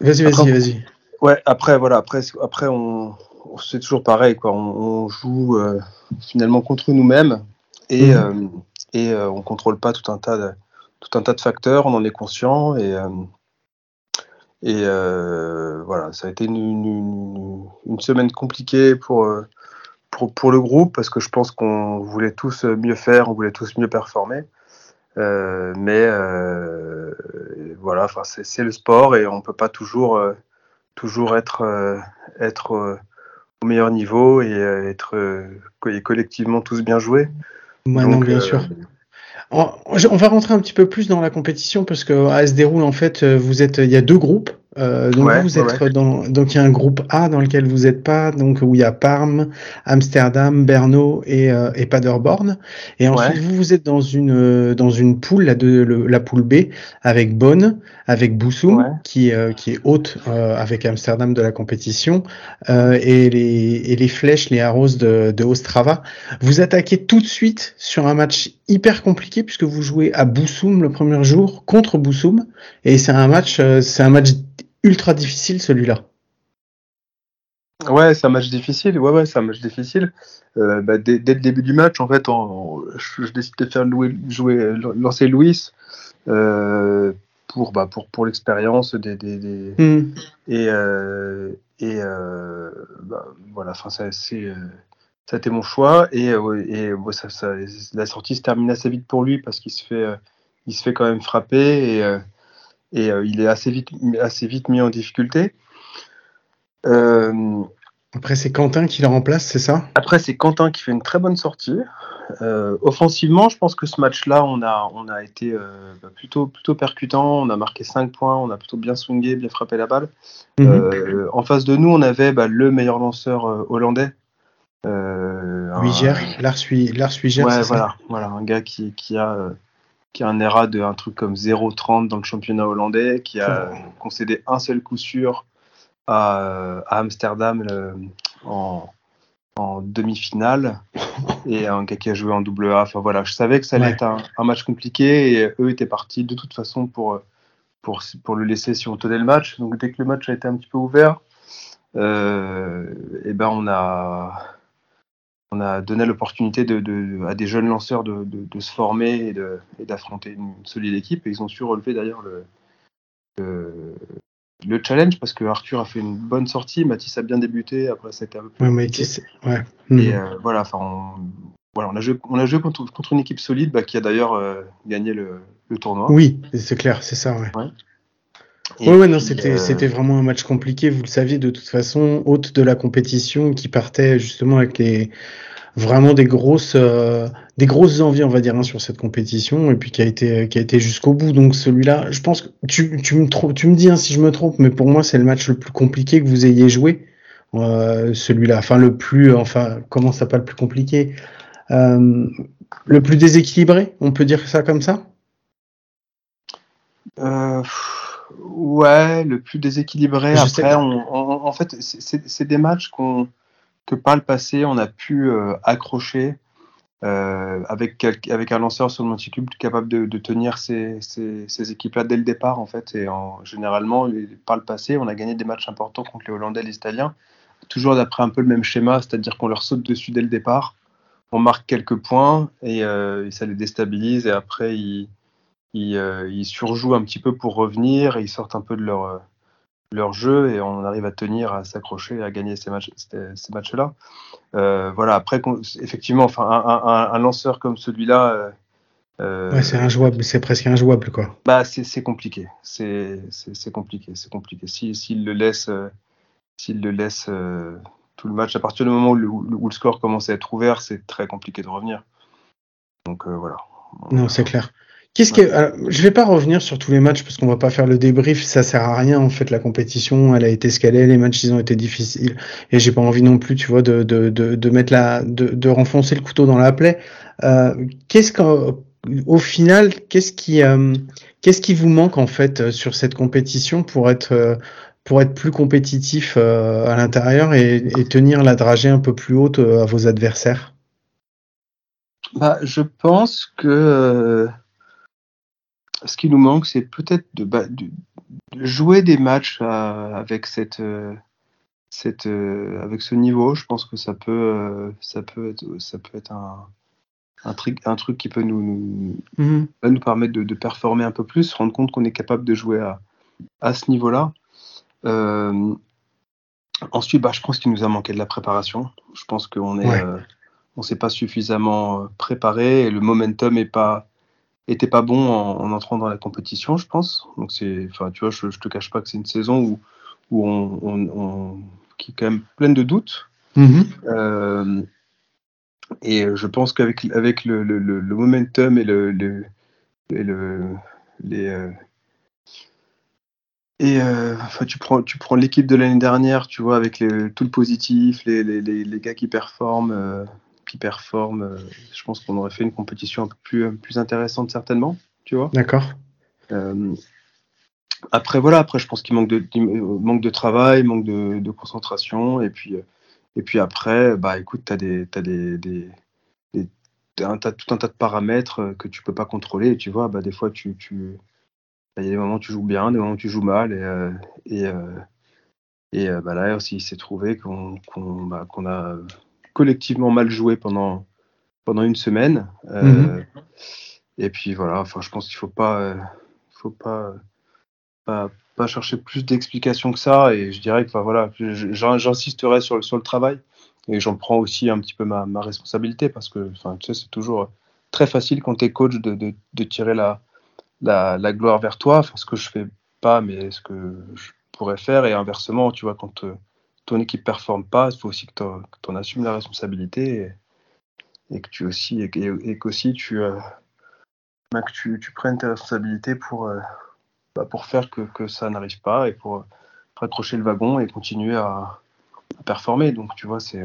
Vas-y, vas-y, vas-y. Ouais, après, voilà, après, après, on, c'est toujours pareil, quoi. On, joue euh, finalement contre nous-mêmes et, mmh. euh, et euh, on contrôle pas tout un tas de, tout un tas de facteurs. On en est conscient et et voilà, ça a été une, une, une semaine compliquée pour, pour, pour le groupe parce que je pense qu'on voulait tous mieux faire, on voulait tous mieux performer. Euh, mais euh, voilà, c'est le sport et on peut pas toujours euh, toujours être être au meilleur niveau et être collectivement tous bien joués. non, bien sûr. On, va rentrer un petit peu plus dans la compétition parce que à se déroule en fait, vous êtes, il y a deux groupes. Euh, donc vous êtes dans donc il y a un groupe A dans lequel vous n'êtes pas donc où il y a Parme, Amsterdam, Berno et, euh, et Paderborn. Et ensuite vous vous êtes dans une euh, dans une poule la de la poule B avec Bonn, avec Boussoum qui qui est haute avec Amsterdam de la compétition et les et les flèches les arrows de, de Ostrava. Vous attaquez tout de suite sur un match hyper compliqué puisque vous jouez à Boussoum le premier jour contre Boussoum et c'est un match c'est un match ultra difficile celui-là. Ouais, c'est un match difficile. Ouais, ouais, c'est un match difficile. Euh, bah, dès, le début du match, en fait, je, décide de faire jouer, lancer Louis euh, pour, bah, pour, pour l'expérience des, des, hmm. et euh, et bah, voilà. Enfin, ça, c'est ça a été mon choix et, et ça, la sortie se termine assez vite pour lui parce qu'il se fait il se fait quand même frapper et et euh, il est assez vite, assez vite mis en difficulté. Euh, après, c'est Quentin qui le remplace, c'est ça? Après, c'est Quentin qui fait une très bonne sortie. Euh, offensivement, je pense que ce match-là, on a, on a été bah, plutôt, plutôt percutant. On a marqué 5 points, on a plutôt bien swingé, bien frappé la balle. Mhm. en face de nous, on avait bah, le meilleur lanceur hollandais. Euh, Lars Wiger. Ouais, voilà, voilà, un gars qui, qui a qui a un ERA de un truc comme 0,30 dans le championnat hollandais, qui a concédé un seul coup sûr à, Amsterdam en, demi-finale, et un gars qui a joué en double A. Enfin voilà, je savais que ça allait être un, match compliqué, et eux étaient partis de toute façon pour, pour, pour le laisser si on tenait le match. Donc dès que le match a été un petit peu ouvert, euh, et eh ben on a on a donné l'opportunité de, à des jeunes lanceurs de, se former et d'affronter une solide équipe. Et ils ont su relever d'ailleurs le, le, challenge parce que Arthur a fait une bonne sortie, Mathis a bien débuté, après c'était un peu plus. Ouais, Et euh, voilà, enfin, on, voilà, on a joué, on a joué contre, contre une équipe solide bah, qui a d'ailleurs euh, gagné le, tournoi. Oui, c'est clair, c'est ça, ouais. ouais. Ouais, non, c'était, euh, c'était vraiment un match compliqué. Vous le saviez de toute façon, hôte de la compétition, qui partait justement avec les vraiment des grosses, euh, des grosses envies, on va dire, hein, sur cette compétition, et puis qui a été, qui a été jusqu'au bout. Donc celui-là, je pense que tu, tu me tu me dis hein, si je me trompe, mais pour moi, c'est le match le plus compliqué que vous ayez joué. Euh, celui-là, enfin le plus, enfin comment ça pas le plus compliqué, euh, le plus déséquilibré, on peut dire ça comme ça? Euh, ouais, le plus déséquilibré. Après, en fait, c'est des matchs qu'on que par le passé, on a pu euh, accrocher euh, avec, avec un lanceur sur le monticube capable de, tenir ces, ces, équipes-là dès le départ, en fait. Et en, généralement, par le passé, on a gagné des matchs importants contre les Hollandais et les Italiens, toujours d'après un peu le même schéma, c'est-à-dire qu'on leur saute dessus dès le départ, on marque quelques points et, euh, ça les déstabilise, et après, ils, ils, ils, surjouent un petit peu pour revenir, ils sortent un peu de leur leur jeu et on arrive à tenir, à s'accrocher, à gagner ces matchs, ces matchs-là. Euh, voilà. Après, effectivement, enfin, un, lanceur comme celui-là. Euh, ouais, c'est injouable, c'est presque injouable, quoi. Bah, c'est compliqué. C'est compliqué, c'est compliqué. S'il le laisse, s'il le laisse tout le match, à partir du moment où le, où le score commence à être ouvert, c'est très compliqué de revenir. Donc voilà. Non, c'est clair Qu'est-ce que je vais pas revenir sur tous les matchs parce qu'on va pas faire le débrief, ça sert à rien en fait la compétition, elle a été scalée, les matchs ils ont été difficiles. Et j'ai pas envie non plus, tu vois, de de de, de mettre la de, de renfoncer le couteau dans la plaie. Euh, qu'est-ce qu'au final, qu'est-ce qui euh, qu'est-ce qui vous manque en fait sur cette compétition pour être pour être plus compétitif à l'intérieur et, et tenir la dragée un peu plus haute à vos adversaires? Bah, je pense que ce qui nous manque, c'est peut-être de, bah, de, jouer des matchs avec cette, cette, avec ce niveau. Je pense que ça peut, ça peut être, ça peut être un, un truc, un truc qui peut nous, nous, mmh nous permettre de, de, performer un peu plus, se rendre compte qu'on est capable de jouer à, à ce niveau-là. Euh, ensuite, bah, je pense qu'il nous a manqué de la préparation. Je pense qu'on est, euh, on s'est pas suffisamment préparé et le momentum est pas était pas bon en, entrant dans la compétition, je pense. Donc c'est, enfin, tu vois, je, je te cache pas que c'est une saison où, où on, on, qui est quand même pleine de doutes. Mm-hmm. Euh, et je pense qu'avec avec le, le, le, momentum et le, le, et le les euh, et euh, enfin, tu prends, tu prends l'équipe de l'année dernière, tu vois, avec les, tout le positif, les, les, les, gars qui performent, qui performent, euh, je pense qu'on aurait fait une compétition un peu plus, plus intéressante certainement, tu vois. D'accord. Euh, après voilà, après je pense qu'il manque de manque de travail, manque de, de concentration et puis et puis après bah écoute t'as des t'as des, des, des as tout un tas de paramètres que tu peux pas contrôler et tu vois bah des fois tu tu bah, il y a des moments où tu joues bien, des moments où tu joues mal et euh, et, euh, et bah là aussi il s'est trouvé qu'on qu'on bah, qu'on a collectivement mal joué pendant, pendant une semaine. Euh, mhm. Et puis voilà, enfin, je pense qu'il ne faut pas, euh, faut pas, pas, pas, chercher plus d'explications que ça. Et je dirais que voilà, j'insisterai sur le, sur le travail. Et j'en prends aussi un petit peu ma, ma responsabilité parce que enfin, tu sais, c'est toujours très facile quand tu es coach de, de, de tirer la, la, la, gloire vers toi. Enfin, ce que je fais pas, mais ce que je pourrais faire. Et inversement, tu vois, quand ton équipe performe pas, il faut aussi que tu en assumes la responsabilité et, que tu aussi et, qu'aussi tu, euh, bah, que tu, tu, prennes tes responsabilités pour, euh, bah, pour faire que, que ça n'arrive pas et pour raccrocher le wagon et continuer à, à performer. Donc tu vois, c'est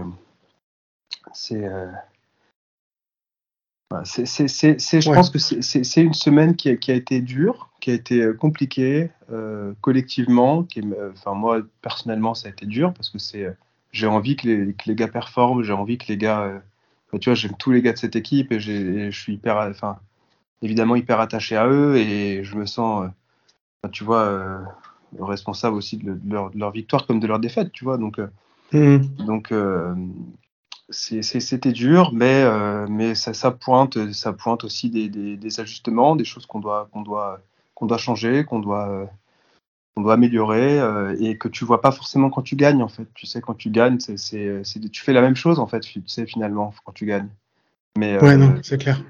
c'est euh, c'est, je pense que c'est une semaine qui a, qui a, été dure, qui a été euh, compliquée euh, collectivement. Qui enfin moi personnellement, ça a été dur parce que c'est, j'ai envie que les, que les, gars performent, j'ai envie que les gars, euh, tu vois, j'aime tous les gars de cette équipe et, je suis hyper, enfin évidemment hyper attaché à eux et je me sens, tu vois, responsable aussi de leur, de leur, victoire comme de leur défaite, tu vois. Donc, mmh. donc c'était dur, mais, euh, mais ça, ça, pointe, ça pointe aussi des, des, des ajustements, des choses qu'on doit, qu'on doit, qu'on doit changer, qu'on doit, qu'on doit améliorer, euh, et que tu vois pas forcément quand tu gagnes, en fait. Tu sais, quand tu gagnes, c'est, c'est, tu fais la même chose, en fait, tu sais, finalement, quand tu gagnes. Mais, ouais, non, c'est clair.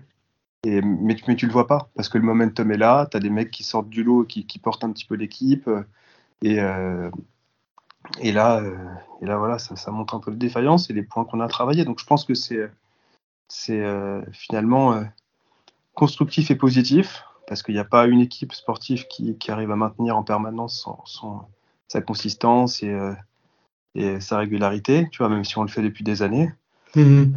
Et, mais, mais tu le vois pas, parce que le momentum est là, tu as des mecs qui sortent du lot, qui, qui portent un petit peu l'équipe, et, et là, euh, et là voilà, ça, ça, montre un peu de défaillance et les points qu'on a travaillé. Donc je pense que c'est c'est euh, finalement euh, constructif et positif parce qu'il n'y a pas une équipe sportive qui, qui, arrive à maintenir en permanence son, son, sa consistance et, euh, et, sa régularité, tu vois, même si on le fait depuis des années. Mhm.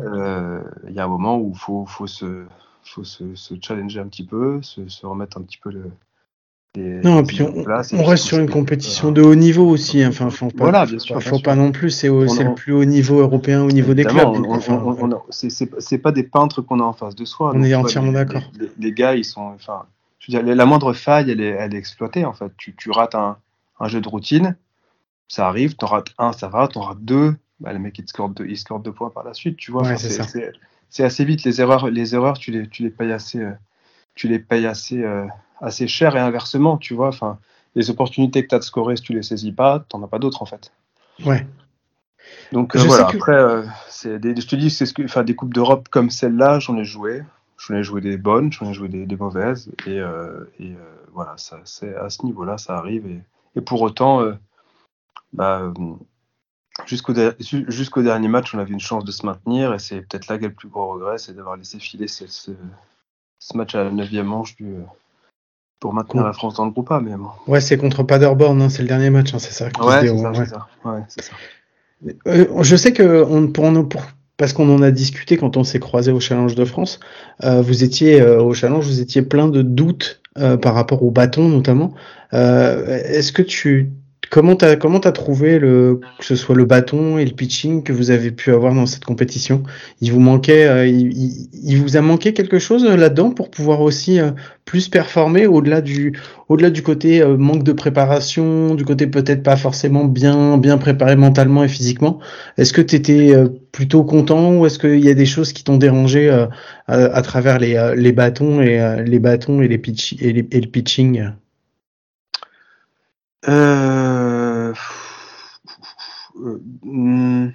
Il y a un moment où il faut, faut, se, faut se, se, challenger un petit peu, se, se remettre un petit peu le, non, et puis on, on reste sur une compétition de haut niveau aussi. Hein. Enfin, faut pas, voilà, bien sûr. Faut pas non plus. C'est le plus haut niveau européen au niveau des clubs. C'est pas des peintres qu'on a en face de soi. On est entièrement d'accord. Les, les, gars, ils sont. Enfin, je veux dire, la moindre faille, elle est, elle est exploitée en fait. Tu, tu rates un, un, jeu de routine, ça arrive. T'en rates un, ça va. T'en rates deux, bah, le mec il score deux, il score deux points par la suite. Tu vois. Ouais, c'est assez vite. Les erreurs, les erreurs, tu les, tu les payes assez. Euh, tu les payes assez. Euh, assez cher et inversement, tu vois. Enfin, les opportunités que tu as de scorer, si tu les saisis pas, tu n'en as pas d'autres en fait. Ouais. Donc euh, voilà, après, euh, c'est des, je te dis, c'est ce que, enfin, des Coupes d'Europe comme celle-là, j'en ai joué. J'en ai joué des bonnes, j'en ai joué des, des mauvaises. Et, euh, et voilà, ça, c'est à ce niveau-là, ça arrive. Et, et pour autant, bah, jusqu'au, jusqu'au dernier match, on avait une chance de se maintenir. Et c'est peut-être là qu'est le plus gros regret, c'est d'avoir laissé filer ce, ce match à la 9 manche du, pour maintenir la France dans le groupe A. Mais bon. Ouais, c'est contre Paderborn, hein, c'est le dernier match, hein, c'est ça. Ouais, c'est ça, ouais. ça. Ouais, ça. Euh, je sais que on, pour, pour, parce qu'on en a discuté quand on s'est croisé au Challenge de France, euh, vous étiez euh, au Challenge, vous étiez plein de doutes euh, par rapport au bâton notamment. Euh, est-ce que tu Comment t'as comment t'as trouvé le que ce soit le bâton et le pitching que vous avez pu avoir dans cette compétition? Il vous manquait euh, il, il, vous a manqué quelque chose euh, là-dedans pour pouvoir aussi euh, plus performer au-delà du au-delà du côté manque de préparation, du côté peut-être pas forcément bien bien préparé mentalement et physiquement? Est-ce que tu étais plutôt content ou est-ce qu'il y a des choses qui t'ont dérangé à, travers les, les bâtons et les bâtons et les et, le pitching? Hmm.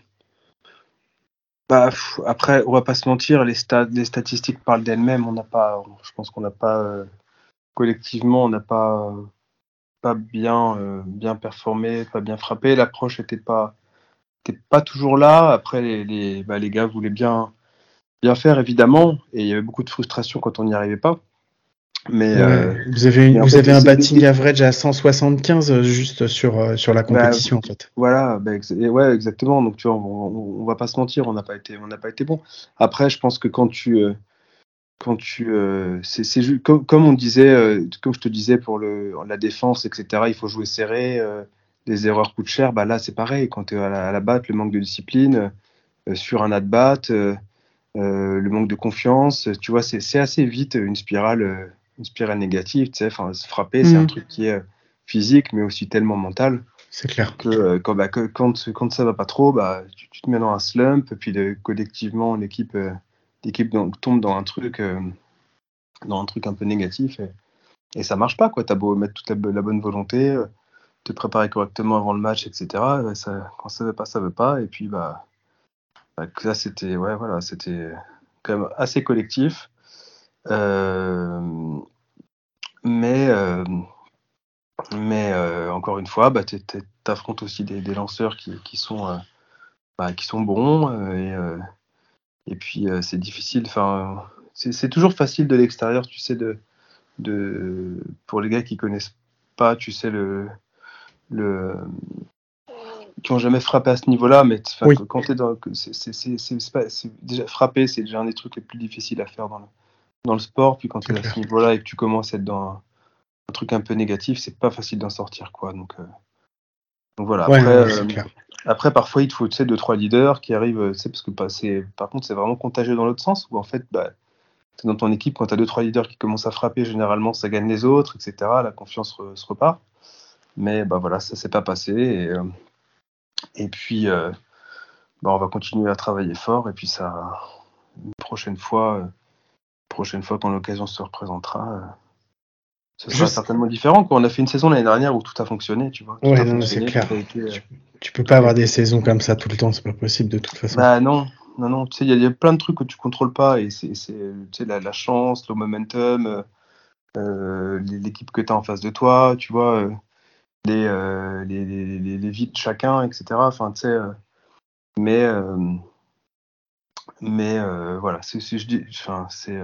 Bah, après, on va pas se mentir, les, statistiques parlent d'elles-mêmes. On n'a pas, je pense qu'on n'a pas euh, collectivement, on n'a pas euh, bien performé, pas bien frappé. L'approche était pas toujours là. Après, bah, les gars voulaient bien bien faire évidemment, et il y avait beaucoup de frustration quand on n'y arrivait pas. Mais euh, vous avez, une, vous avez un batting average à 175 euh, juste sur, euh, sur la bah, compétition bah, en fait. Voilà, bah, ex ouais, exactement. Donc tu vois, on, on, va pas se mentir, on n'a pas été, on n'a pas été bon. Après, je pense que quand tu, euh, quand tu, euh, c'est comme, comme on disait, comme je te disais pour le, la défense, etc. Il faut jouer serré. les erreurs coûtent cher. Bah là, c'est pareil. Quand tu es à la, à la batte, le manque de discipline sur un at bat, le manque de confiance, tu vois, c'est assez vite une spirale une spirale négative, tu sais, se frapper, c'est un mm. truc qui est physique, mais aussi tellement mental. C'est clair. Que, euh, quand, bah, que, quand, quand, ça va pas trop, bah, tu, tu, te mets dans un slump, puis de, collectivement, l'équipe euh, tombe dans un truc euh, dans un truc un peu négatif et, et ça marche pas, quoi. T'as beau mettre toute la, la, bonne volonté, te préparer correctement avant le match, etc. Ça, quand ça veut pas, ça veut pas, et puis, bah, bah ça, c'était, ouais, voilà, c'était quand même assez collectif. Euh, mais euh, mais euh, encore une fois, bah, tu affrontes aussi des, des, lanceurs qui, qui sont, bah, qui sont bons. et, et puis, c'est difficile. Enfin, c'est toujours facile de l'extérieur, tu sais, de, de, pour les gars qui connaissent pas, tu sais, le, le, qui ont jamais frappé à ce niveau-là, mais oui. quand tu es dans, c'est déjà frapper, c'est déjà un des trucs les plus difficiles à faire dans le, dans le sport, puis quand tu es à ce niveau-là et que tu commences à être dans un, un truc un peu négatif, c'est pas facile d'en sortir, quoi. Donc, euh, donc voilà. Ouais, après, euh, après, parfois, il te faut, tu sais, deux, trois leaders qui arrivent, tu sais, parce que bah, par contre, c'est vraiment contagieux dans l'autre sens, où en fait, bah, es dans ton équipe, quand tu as deux, trois leaders qui commencent à frapper, généralement, ça gagne les autres, etc. La confiance re, se repart. Mais bah voilà, ça s'est pas passé. Et, euh, et puis, euh, bah, on va continuer à travailler fort. Et puis, ça, une prochaine fois, prochaine fois quand l'occasion se représentera, euh, ce sera certainement différent. Quoi. On a fait une saison l'année dernière où tout a fonctionné, tu vois. Tout ouais, non, c'est clair. Été, euh... tu, tu, peux pas avoir des saisons comme ça tout le temps, c'est pas possible de toute façon. Bah non, non, non. Tu sais, il y, y, a plein de trucs que tu contrôles pas et c'est, tu sais, la, la, chance, le momentum, euh, l'équipe que tu as en face de toi, tu vois, euh, les, euh, les, les, les, vies de chacun, etc. Enfin, tu sais, mais mais euh, voilà, je dis, enfin, c'est,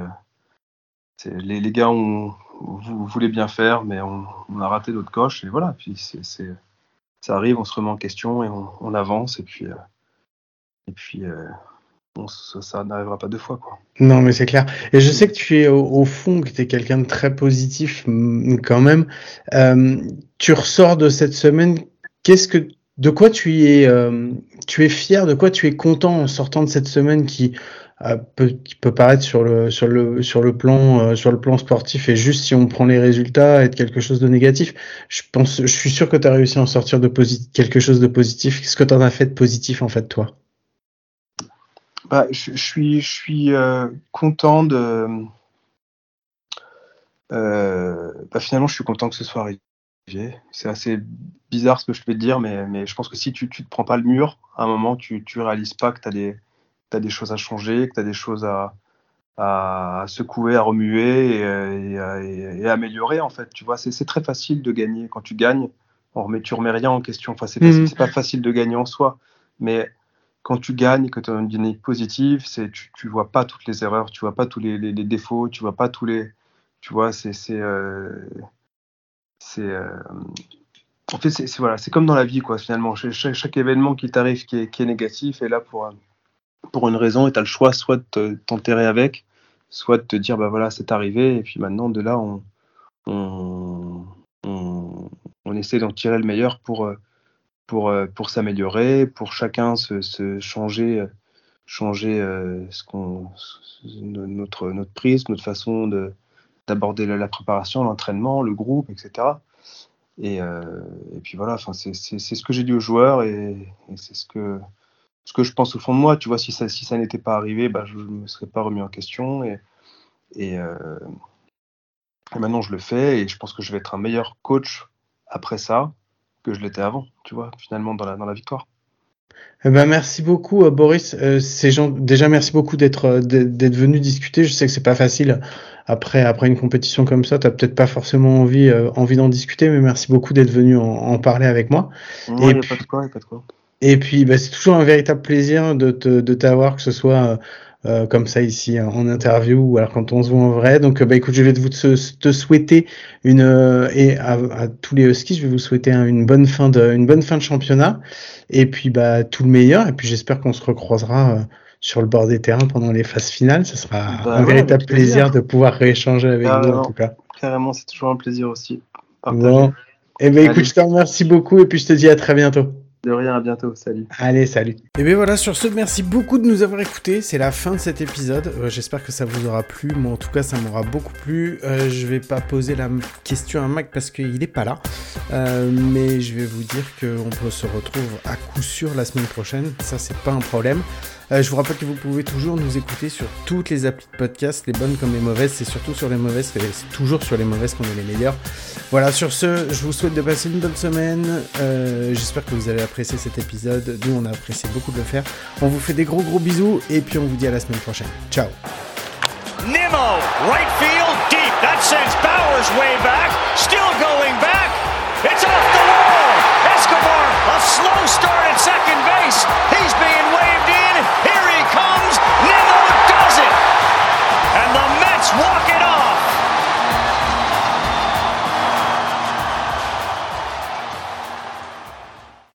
les, les, gars ont vous, voulez bien faire, mais on, on, a raté notre coche et voilà. Puis c'est, ça arrive, on se remet en question et on, on avance et puis euh, et puis euh, bon, ça, n'arrivera pas deux fois quoi. Non mais c'est clair. Et je sais que tu es au, fond que tu es quelqu'un de très positif quand même. Euh, tu ressors de cette semaine. Qu'est-ce que de quoi tu es, euh, tu es fier, de quoi tu es content en sortant de cette semaine qui, euh, peut, paraître euh, sur le plan sportif et juste si on prend les résultats être quelque chose de négatif. Je pense, je suis sûr que tu as réussi à en sortir de quelque chose de positif. Qu'est-ce que tu en as fait de positif en fait, toi? Bah, je, je, suis, je suis euh, content de. bah, finalement, je suis content que ce soit arrivé. C'est assez bizarre ce que je peux te dire, mais, mais je pense que si tu ne te prends pas le mur, à un moment, tu ne réalises pas que tu as, as, des choses à changer, que tu as des choses à, à, secouer, à remuer et, et, et, et, améliorer, en fait. Tu vois, c'est très facile de gagner. Quand tu gagnes, on remet, tu remets rien en question. Enfin, c'est mmh. pas facile de gagner en soi, mais quand tu gagnes, que tu as une dynamique positive, c'est tu, tu vois pas toutes les erreurs, tu vois pas tous les, les, défauts, tu vois pas tous les, tu vois, c'est c'est euh, c'est en fait c'est voilà, c'est comme dans la vie quoi finalement. Chaque, événement qui t'arrive qui est, qui est négatif est là pour pour une raison et tu as le choix soit de t'enterrer avec, soit de te dire bah voilà c'est arrivé et puis maintenant de là on on, on, essaie d'en tirer le meilleur pour pour, euh, pour s'améliorer, pour chacun se, changer, changer euh, notre, notre prise, notre façon de, d'aborder la, préparation, l'entraînement, le groupe, etc. Et, euh, et puis voilà, c'est, ce que j'ai dit aux joueurs et, c'est ce que, ce que je pense au fond de moi. Tu vois, si ça, si ça n'était pas arrivé, bah, je ne me serais pas remis en question. Et, euh, et maintenant, je le fais et je pense que je vais être un meilleur coach après ça que je l'étais avant, tu vois, finalement, dans la, dans la victoire. Eh ben, merci beaucoup, euh, Boris. Euh, déjà, merci beaucoup d'être d'être venu discuter. Je sais que c'est pas facile après après une compétition comme ça. T'as peut-être pas forcément envie euh, envie d'en discuter, mais merci beaucoup d'être venu en, en, parler avec moi. Ouais, et, puis, pas de quoi, pas de quoi. et puis, bah, c'est toujours un véritable plaisir de de t'avoir, que ce soit euh, comme ça ici en interview ou alors quand on se voit en vrai. Donc bah écoute, je vais te, te souhaiter une euh, et à, à, tous les Huskies, je vais vous souhaiter une bonne fin de une bonne fin de championnat et puis bah tout le meilleur et puis j'espère qu'on se recroisera euh, sur le bord des terrains pendant les phases finales. Ce sera bah un véritable plaisir. de pouvoir rééchanger avec vous en tout cas. Carrément, c'est toujours un plaisir aussi. Bon. Et eh ben écoute, je te remercie beaucoup et puis je te dis à très bientôt. De rien, à bientôt, salut. Allez, salut. Et bien voilà, sur ce, merci beaucoup de nous avoir écoutés. C'est la fin de cet épisode. Euh, J'espère que ça vous aura plu. Moi, en tout cas, ça m'aura beaucoup plu. Euh, je vais pas poser la question à Mac parce qu'il est pas là. Euh, mais je vais vous dire qu'on peut se retrouve à coup sûr la semaine prochaine. Ça, c'est pas un problème. Euh, je vous rappelle que vous pouvez toujours nous écouter sur toutes les applis de podcast, les bonnes comme les mauvaises. C'est surtout sur les mauvaises, c'est toujours sur les mauvaises qu'on est les meilleurs. Voilà, sur ce, je vous souhaite de passer une bonne semaine. Euh, J'espère que vous avez apprécié cet épisode. Nous, on a apprécié beaucoup de le faire. On vous fait des gros gros bisous et puis on vous dit à la semaine prochaine. Ciao. Nimmo, right field, deep. That sends Bowers way back. Still going back. It's off the wall. Escobar, a slow start at second base. He's being waved in. Here he comes. Nimmo does it. And the Mets walk it